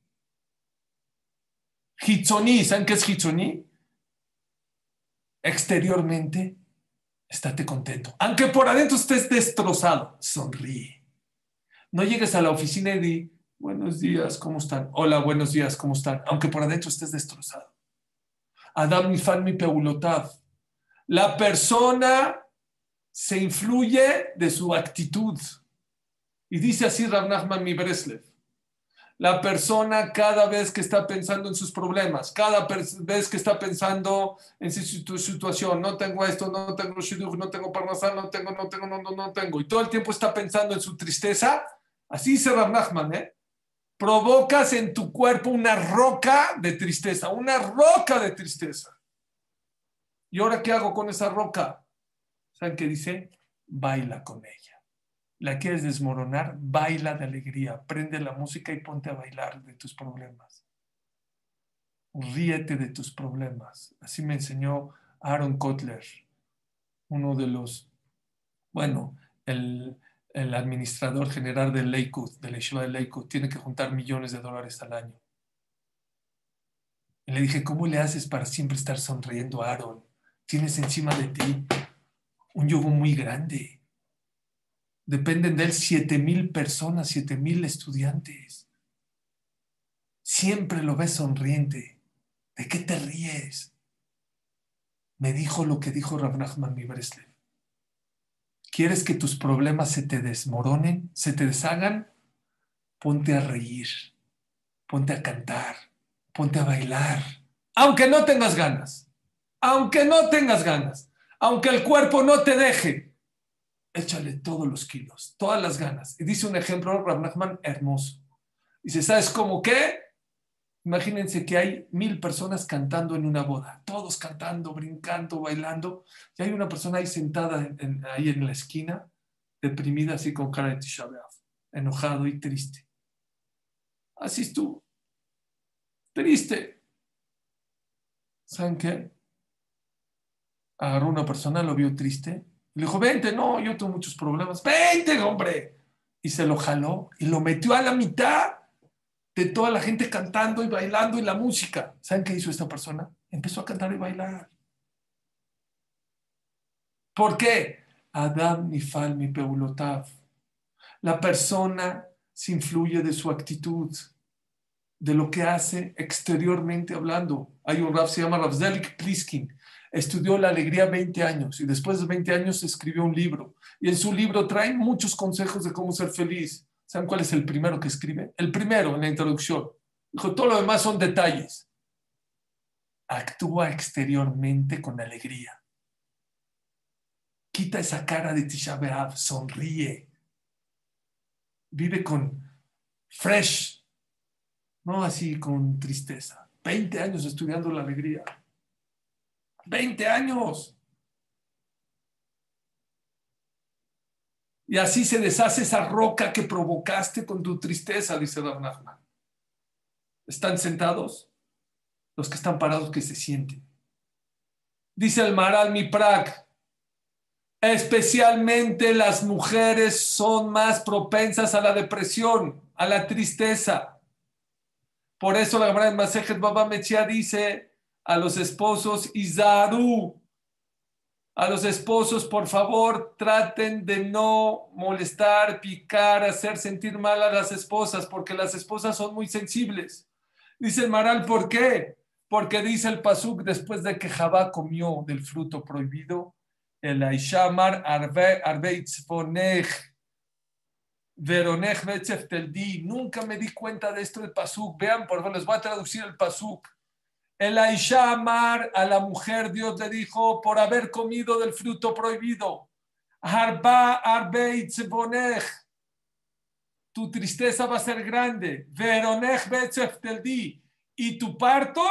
Hitzoni, ¿saben qué es Hitzoni? exteriormente, estate contento. Aunque por adentro estés destrozado, sonríe. No llegues a la oficina y di, buenos días, ¿cómo están? Hola, buenos días, ¿cómo están? Aunque por adentro estés destrozado. Adam mi fan mi peulotav. La persona se influye de su actitud. Y dice así Rav Nachman mi Breslev. La persona cada vez que está pensando en sus problemas, cada vez que está pensando en su situación, no tengo esto, no tengo shidduch, no tengo parnasal, no tengo, no tengo, no, no, no tengo, y todo el tiempo está pensando en su tristeza, así dice Rav Nachman, ¿eh? provocas en tu cuerpo una roca de tristeza, una roca de tristeza. ¿Y ahora qué hago con esa roca? ¿Saben qué dice? Baila con ella la quieres desmoronar, baila de alegría, prende la música y ponte a bailar de tus problemas. Ríete de tus problemas. Así me enseñó Aaron Kotler, uno de los, bueno, el, administrador general del Lakewood, de la Yeshiva de tiene que juntar millones de dólares al año. Y le dije, ¿cómo le haces para siempre estar sonriendo, Aaron? Tienes encima de ti un yugo muy grande Dependen de él siete mil personas, siete mil estudiantes. Siempre lo ves sonriente. ¿De qué te ríes? Me dijo lo que dijo Rav Nachman mi ¿Quieres que tus problemas se te desmoronen, se te deshagan? Ponte a reír, ponte a cantar, ponte a bailar, aunque no tengas ganas, aunque no tengas ganas, aunque el cuerpo no te deje, échale todos los kilos, todas las ganas. Y dice un ejemplo, Rav hermoso. Dice, ¿sabes cómo qué? Imagínense que hay mil personas cantando en una boda, todos cantando, brincando, bailando, y hay una persona ahí sentada ahí en la esquina, deprimida así con cara de Tisha enojado y triste. Así estuvo. Triste. ¿Saben qué? Agarró una persona, lo vio triste, le dijo, vente, no, yo tengo muchos problemas, vente, hombre. Y se lo jaló y lo metió a la mitad de toda la gente cantando y bailando y la música. ¿Saben qué hizo esta persona? Empezó a cantar y bailar. ¿Por qué? Adam Nifal mi peulotav. La persona se influye de su actitud, de lo que hace exteriormente hablando. Hay un rap, se llama Ravzelik Pliskin. Estudió la alegría 20 años y después de 20 años escribió un libro. Y en su libro trae muchos consejos de cómo ser feliz. ¿Saben cuál es el primero que escribe? El primero en la introducción. Dijo, todo lo demás son detalles. Actúa exteriormente con alegría. Quita esa cara de Tisha B'Av, sonríe. Vive con fresh, no así con tristeza. 20 años estudiando la alegría. 20 años. Y así se deshace esa roca que provocaste con tu tristeza, dice Don ¿Están sentados? Los que están parados que se sienten. Dice el Maral Miprak, especialmente las mujeres son más propensas a la depresión, a la tristeza. Por eso la Gemara de Masejet Baba Mechia dice a los esposos, Izaru, a los esposos, por favor, traten de no molestar, picar, hacer sentir mal a las esposas, porque las esposas son muy sensibles. Dice el Maral, ¿por qué? Porque dice el Pasuk, después de que Jabá comió del fruto prohibido, el Aishamar Arbeitzfonech, Veronech. Nunca me di cuenta de esto del Pasuk. Vean, por favor, les voy a traducir el Pasuk. El Aisha Amar a la mujer, Dios le dijo, por haber comido del fruto prohibido. Harba bonech. Tu tristeza va a ser grande. Veronech di. Y tu parto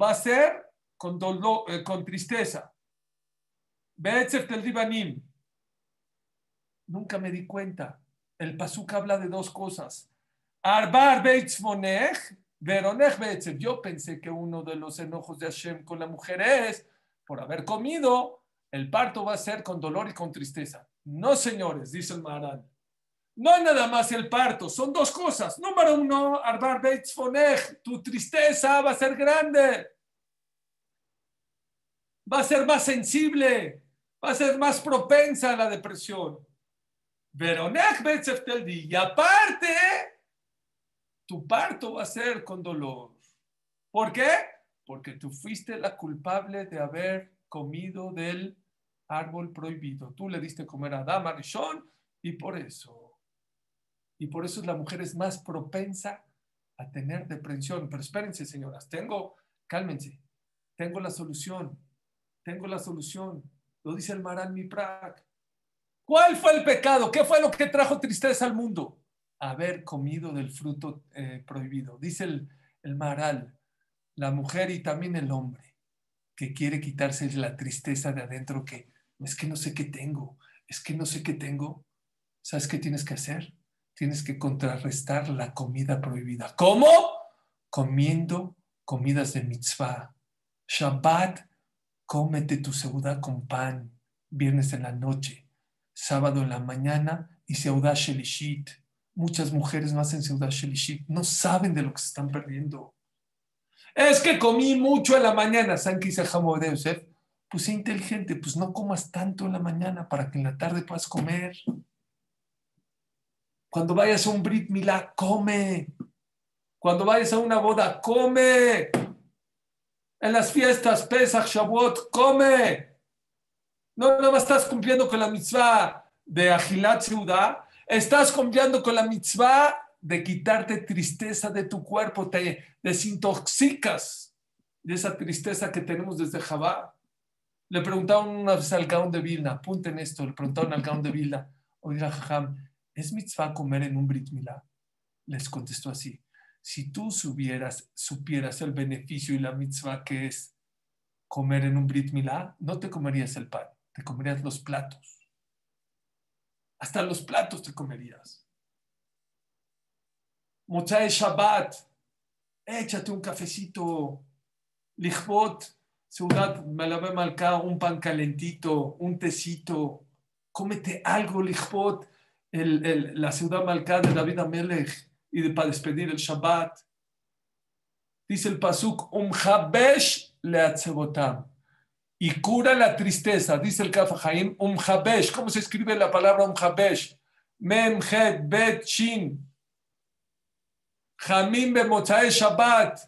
va a ser con, dolor, eh, con tristeza. banim. Nunca me di cuenta. El pasuk habla de dos cosas. Arba bonech yo pensé que uno de los enojos de Hashem con la mujer es por haber comido, el parto va a ser con dolor y con tristeza. No, señores, dice el Maharán. No nada más el parto, son dos cosas. Número uno, Arbar tu tristeza va a ser grande. Va a ser más sensible, va a ser más propensa a la depresión. Y aparte, tu parto va a ser con dolor. ¿Por qué? Porque tú fuiste la culpable de haber comido del árbol prohibido. Tú le diste comer a Adama Rishon y por eso. Y por eso la mujer es más propensa a tener depresión. Pero espérense, señoras, tengo, cálmense, tengo la solución, tengo la solución. Lo dice el Maral Miprak. ¿Cuál fue el pecado? ¿Qué fue lo que trajo tristeza al mundo? Haber comido del fruto eh, prohibido. Dice el, el Maral, la mujer y también el hombre, que quiere quitarse la tristeza de adentro, que es que no sé qué tengo, es que no sé qué tengo. ¿Sabes qué tienes que hacer? Tienes que contrarrestar la comida prohibida. ¿Cómo? Comiendo comidas de mitzvah. Shabbat, cómete tu seuda con pan. Viernes en la noche. Sábado en la mañana y seuda shelishit muchas mujeres no hacen Seudah Shelishit, no saben de lo que se están perdiendo. Es que comí mucho en la mañana, ¿saben qué dice de Yosef? Pues inteligente, pues no comas tanto en la mañana para que en la tarde puedas comer. Cuando vayas a un Brit Milá, come. Cuando vayas a una boda, come. En las fiestas, Pesach, Shavuot, come. No, no estás cumpliendo con la mitzvah de Agilat Seudah, Estás cumpliendo con la mitzvah de quitarte tristeza de tu cuerpo, te desintoxicas de esa tristeza que tenemos desde Jabá. Le preguntaron una vez al Gaón de Vilna, apunten esto, le preguntaron al Gaón de Vilna, oiga, Jajam, ¿es mitzvah comer en un Brit Milá? Les contestó así, Si tú supieras, supieras el beneficio y la mitzvah que es comer en un Brit Milá, no te comerías el pan, te comerías los platos. Hasta los platos te comerías. Mochae Shabbat, échate un cafecito. Lichbot, Ciudad Malabe Malka, un pan calentito, un tecito. Cómete algo, Lichbot, la ciudad Malka de David Amelech y de, para despedir el Shabbat. Dice el Pasuk, um habesh leatzebotam. Y cura la tristeza, dice el Kafahaim, um. ¿Cómo se escribe la palabra um habesh? Mem, bet, shin. Jamim be Shabbat.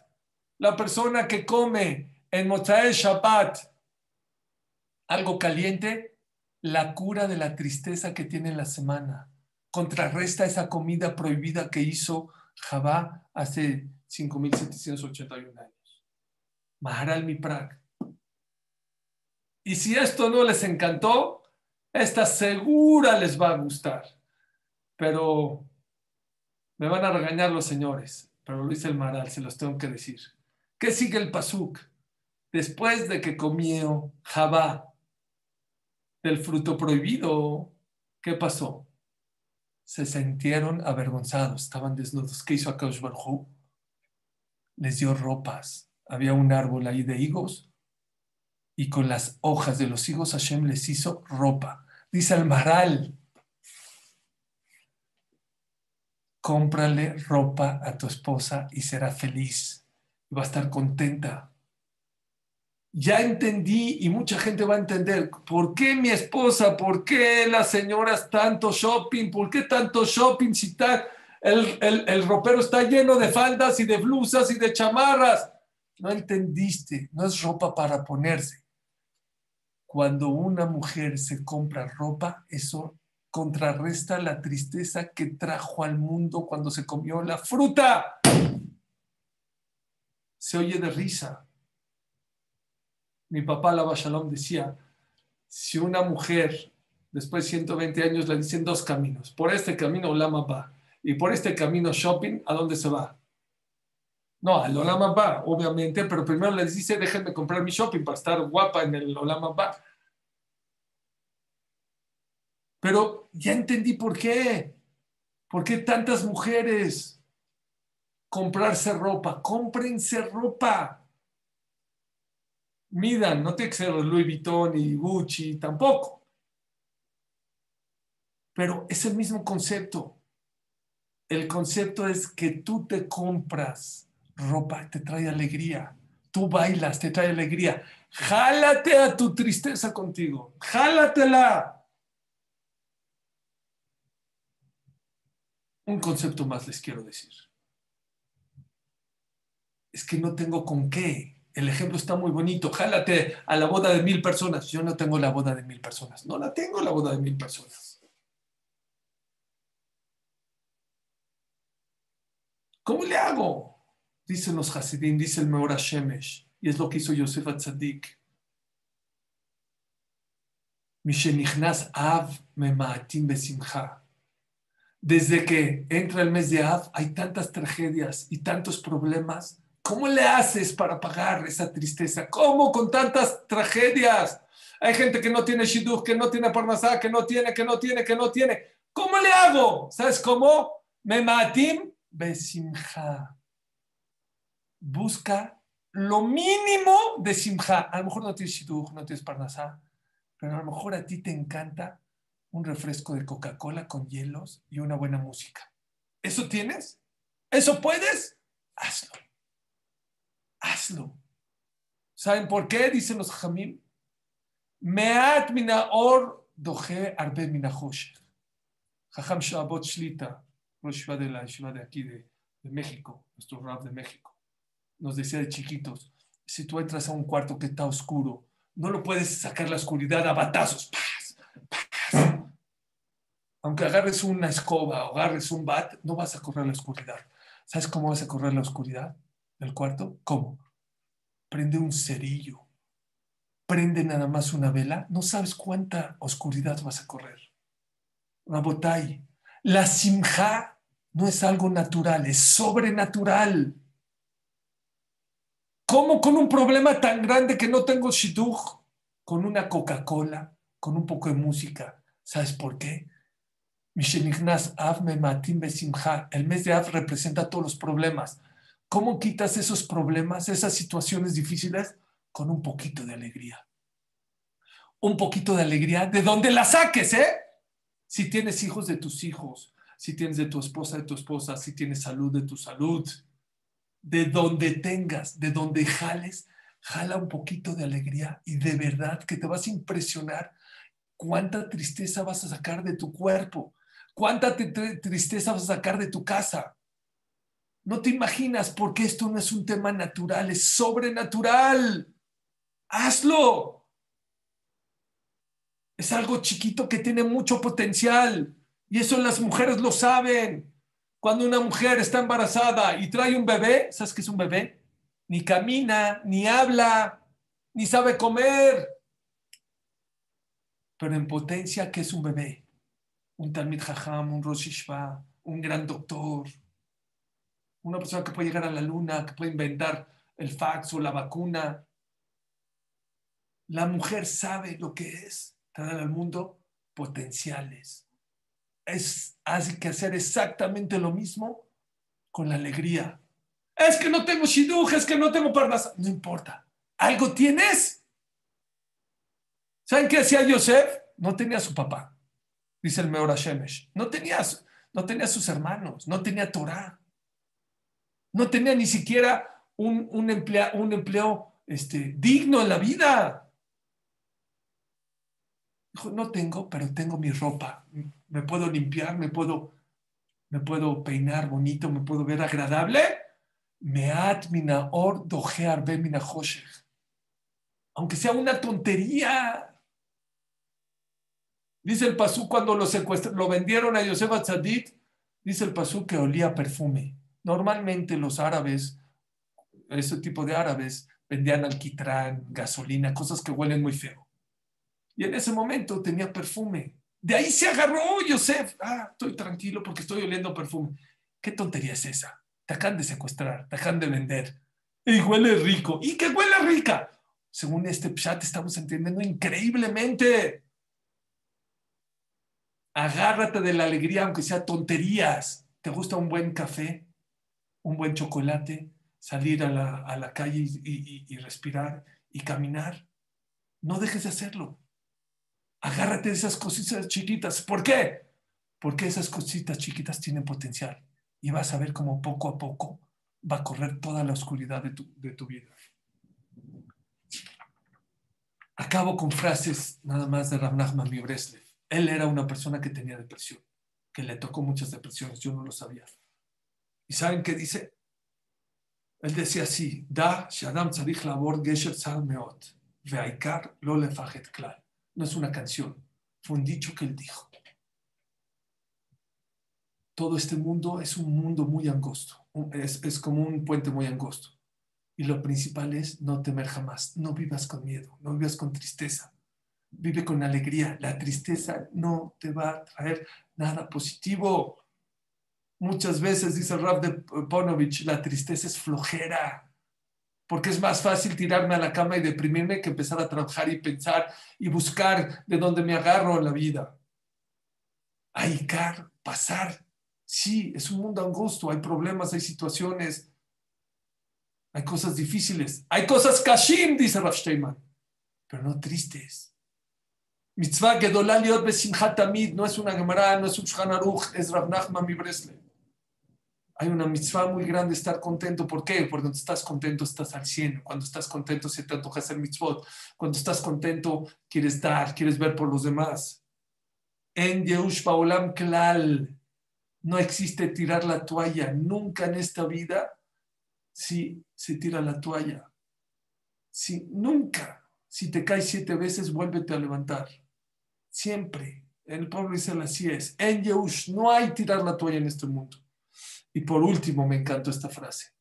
La persona que come en Mozae Shabbat algo caliente, la cura de la tristeza que tiene en la semana. Contrarresta esa comida prohibida que hizo Jabá hace 5.781 años. Maharal Miprak. Y si esto no les encantó, esta segura les va a gustar. Pero me van a regañar los señores, pero lo dice el Maral, se los tengo que decir. ¿Qué sigue el Pasuk? Después de que comió Jabá del fruto prohibido, ¿qué pasó? Se sintieron avergonzados, estaban desnudos. ¿Qué hizo Akash Barhu? Les dio ropas. Había un árbol ahí de higos y con las hojas de los higos Hashem les hizo ropa. Dice el Maral, cómprale ropa a tu esposa y será feliz, va a estar contenta. Ya entendí y mucha gente va a entender por qué mi esposa, por qué las señoras tanto shopping, por qué tanto shopping si está, el, el ropero está lleno de faldas y de blusas y de chamarras. No entendiste, no es ropa para ponerse. Cuando una mujer se compra ropa, eso contrarresta la tristeza que trajo al mundo cuando se comió la fruta. Se oye de risa. Mi papá, la Shalom, decía, si una mujer después de 120 años le dicen dos caminos, por este camino Olama va y por este camino shopping, ¿a dónde se va? No, al Olama va, obviamente, pero primero les dice, déjenme comprar mi shopping para estar guapa en el Olama va. Pero ya entendí por qué. ¿Por qué tantas mujeres comprarse ropa? Cómprense ropa. Midan, no tiene que ser Louis Vuitton y Gucci tampoco. Pero es el mismo concepto. El concepto es que tú te compras ropa, te trae alegría. Tú bailas, te trae alegría. Jálate a tu tristeza contigo. Jálatela. Un concepto más les quiero decir. Es que no tengo con qué. El ejemplo está muy bonito. Jálate a la boda de mil personas. Yo no tengo la boda de mil personas. No la tengo la boda de mil personas. ¿Cómo le hago? Dicen los Hasidim, dice el Meora Shemesh. Y es lo que hizo Yosef Atzadik. Av desde que entra el mes de Av, hay tantas tragedias y tantos problemas. ¿Cómo le haces para pagar esa tristeza? ¿Cómo con tantas tragedias? Hay gente que no tiene shidduch, que no tiene parnasá, que no tiene, que no tiene, que no tiene. ¿Cómo le hago? ¿Sabes cómo? Me matim. Busca lo mínimo de simha. A lo mejor no tienes shidduch, no tienes parnasá, pero a lo mejor a ti te encanta un refresco de Coca-Cola con hielos y una buena música. ¿Eso tienes? ¿Eso puedes? Hazlo. Hazlo. ¿Saben por qué? Dicen los jamim. Meat mina or doje arbe mina Jajam Shabot Shlita, de la Shiva de aquí de, México, nuestro rap de México, nos decía de chiquitos, si tú entras a un cuarto que está oscuro, no lo puedes sacar la oscuridad a batazos aunque agarres una escoba o agarres un bat, no vas a correr la oscuridad. ¿Sabes cómo vas a correr la oscuridad del cuarto? ¿Cómo? Prende un cerillo. Prende nada más una vela. No sabes cuánta oscuridad vas a correr. Una botay. La simja no es algo natural, es sobrenatural. ¿Cómo con un problema tan grande que no tengo shidduch? Con una Coca-Cola, con un poco de música. ¿Sabes por qué? El mes de Av representa todos los problemas. ¿Cómo quitas esos problemas, esas situaciones difíciles? Con un poquito de alegría. Un poquito de alegría de donde la saques, ¿eh? Si tienes hijos de tus hijos, si tienes de tu esposa de tu esposa, si tienes salud de tu salud, de donde tengas, de donde jales, jala un poquito de alegría y de verdad que te vas a impresionar cuánta tristeza vas a sacar de tu cuerpo, cuánta tristeza vas a sacar de tu casa. No te imaginas porque esto no es un tema natural, es sobrenatural. Hazlo. Es algo chiquito que tiene mucho potencial y eso las mujeres lo saben. Cuando una mujer está embarazada y trae un bebé, ¿sabes qué es un bebé? Ni camina, ni habla, ni sabe comer. Pero en potencia, ¿qué es un bebé? Un Talmid Jajam, un Rosh un gran doctor, una persona que puede llegar a la luna, que puede inventar el fax o la vacuna. La mujer sabe lo que es traer al mundo potenciales es, hace que hacer exactamente lo mismo con la alegría. Es que no tengo shidduch, es que no tengo parnas. No importa. ¿Algo tienes? ¿Saben qué hacía Yosef? No tenía su papá, dice el Meor Shemesh. No tenía, no tenía sus hermanos, no tenía Torah. No tenía ni siquiera un, un, un empleo este, digno en la vida. Dijo, no tengo, pero tengo mi ropa. Me puedo limpiar, me puedo, me puedo peinar bonito, me puedo ver agradable. Meat mina or dojear be Aunque sea una tontería. Dice el pasú cuando lo lo vendieron a Yosef Tzadit, dice el pasú que olía perfume. Normalmente los árabes, ese tipo de árabes, vendían alquitrán, gasolina, cosas que huelen muy feo. Y en ese momento tenía perfume. De ahí se agarró Yosef. Ah, estoy tranquilo porque estoy oliendo perfume. ¿Qué tontería es esa? Te acaban de secuestrar, te acaban de vender. Y huele rico. ¿Y qué huele rica? Según este chat estamos entendiendo increíblemente. Agárrate de la alegría, aunque sea tonterías. ¿Te gusta un buen café? ¿Un buen chocolate? Salir a la, calle y respirar y caminar. No dejes de hacerlo. Agárrate de esas cositas chiquitas. ¿Por qué? Porque esas cositas chiquitas tienen potencial y vas a ver cómo poco a poco va a correr toda la oscuridad de tu, vida. Acabo con frases nada más de Ramnachman mi Breslev. Él era una persona que tenía depresión, que le tocó muchas depresiones, yo no lo sabía. ¿Y saben qué dice? Él decía así, da shadam tzarich labor gesher meot, ve'aikar lo lefajet klal no es una canción, fue un dicho que él dijo. Todo este mundo es un mundo muy angosto, es, como un puente muy angosto. Y lo principal es no temer jamás, no vivas con miedo, no vivas con tristeza, vive con alegría. La tristeza no te va a traer nada positivo. Muchas veces, dice Rab de Ponovich, la tristeza es flojera porque es más fácil tirarme a la cama y deprimirme que empezar a trabajar y pensar y buscar de dónde me agarro en la vida. Aicar, pasar. Sí, es un mundo angosto, hay problemas, hay situaciones, hay cosas difíciles, hay cosas kashim, dice Rav Steinman, pero no tristes. Mitzvah gedolal liot no es una Gemara, no es un Shulchan es Rav Nachman mi Bresle hay una mitzvah muy grande estar contento. ¿Por qué? Porque cuando estás contento estás al cielo. Cuando estás contento se te antoja hacer mitzvot. Cuando estás contento quieres dar, quieres ver por los demás. En Yehush Paolam Klal no existe tirar la toalla. Nunca en esta vida si se tira la toalla. Si, nunca. Si te caes siete veces, vuélvete a levantar. Siempre. El pueblo dice así es. En Yehush no hay tirar la toalla en este mundo. Y por último, me encantó esta frase.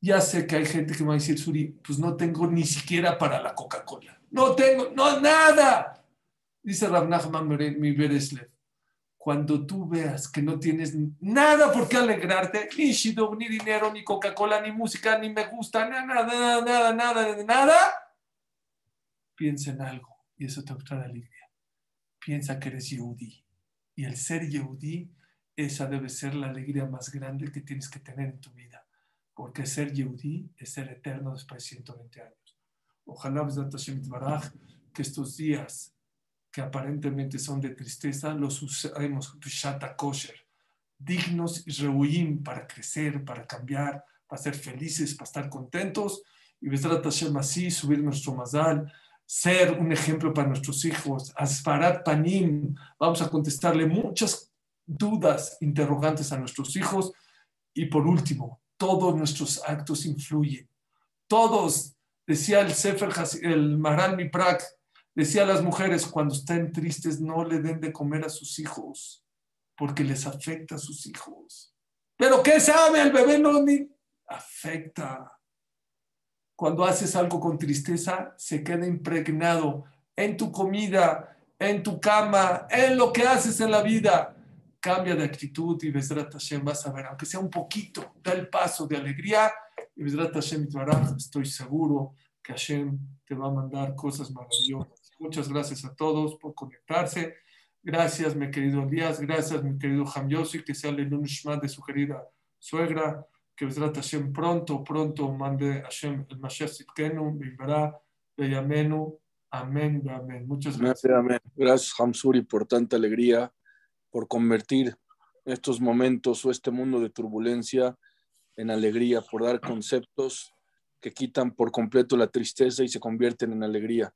Ya sé que hay gente que me va a decir, Suri, pues no tengo ni siquiera para la Coca-Cola. No tengo, no, nada. Dice Rav Nachman mi Bereslev. cuando tú veas que no tienes nada por qué alegrarte, ni Shidog, ni dinero, ni Coca-Cola, ni música, ni me gusta, nada, nada, nada, nada, nada, piensa en algo y eso te trae alegría. Piensa que eres Yehudi. Y el ser Yehudi, esa debe ser la alegría más grande que tienes que tener en tu vida. Porque ser Yehudi es ser eterno después de 120 años. Ojalá, que estos días que aparentemente son de tristeza, los usemos shata kosher, dignos y rehuim para crecer, para cambiar, para ser felices, para estar contentos. Y Besrat Hashem así, subir nuestro mazal, ser un ejemplo para nuestros hijos. Asparat panim, vamos a contestarle muchas dudas, interrogantes a nuestros hijos. Y por último, todos nuestros actos influyen. Todos, decía el Sefer, el Maral Miprak, Decía a las mujeres, cuando estén tristes, no le den de comer a sus hijos, porque les afecta a sus hijos. Pero ¿qué sabe el bebé? No, ni afecta. Cuando haces algo con tristeza, se queda impregnado en tu comida, en tu cama, en lo que haces en la vida. Cambia de actitud y Besrat Hashem vas a ver, aunque sea un poquito, da el paso de alegría y Besrat Hashem estoy seguro que Hashem te va a mandar cosas maravillosas. Muchas gracias a todos por conectarse. Gracias, mi querido Elías. Gracias, mi querido Hamyosi, que sea el Shman de su querida suegra. Que Besrat Hashem pronto, pronto mande Hashem el Mashiach Sitkenu, Bimbará, Beyamenu. Amén, amén. Muchas gracias. Amén, Gracias, Hamsuri, por tanta alegría, por convertir estos momentos o este mundo de turbulencia en alegría, por dar conceptos que quitan por completo la tristeza y se convierten en alegría.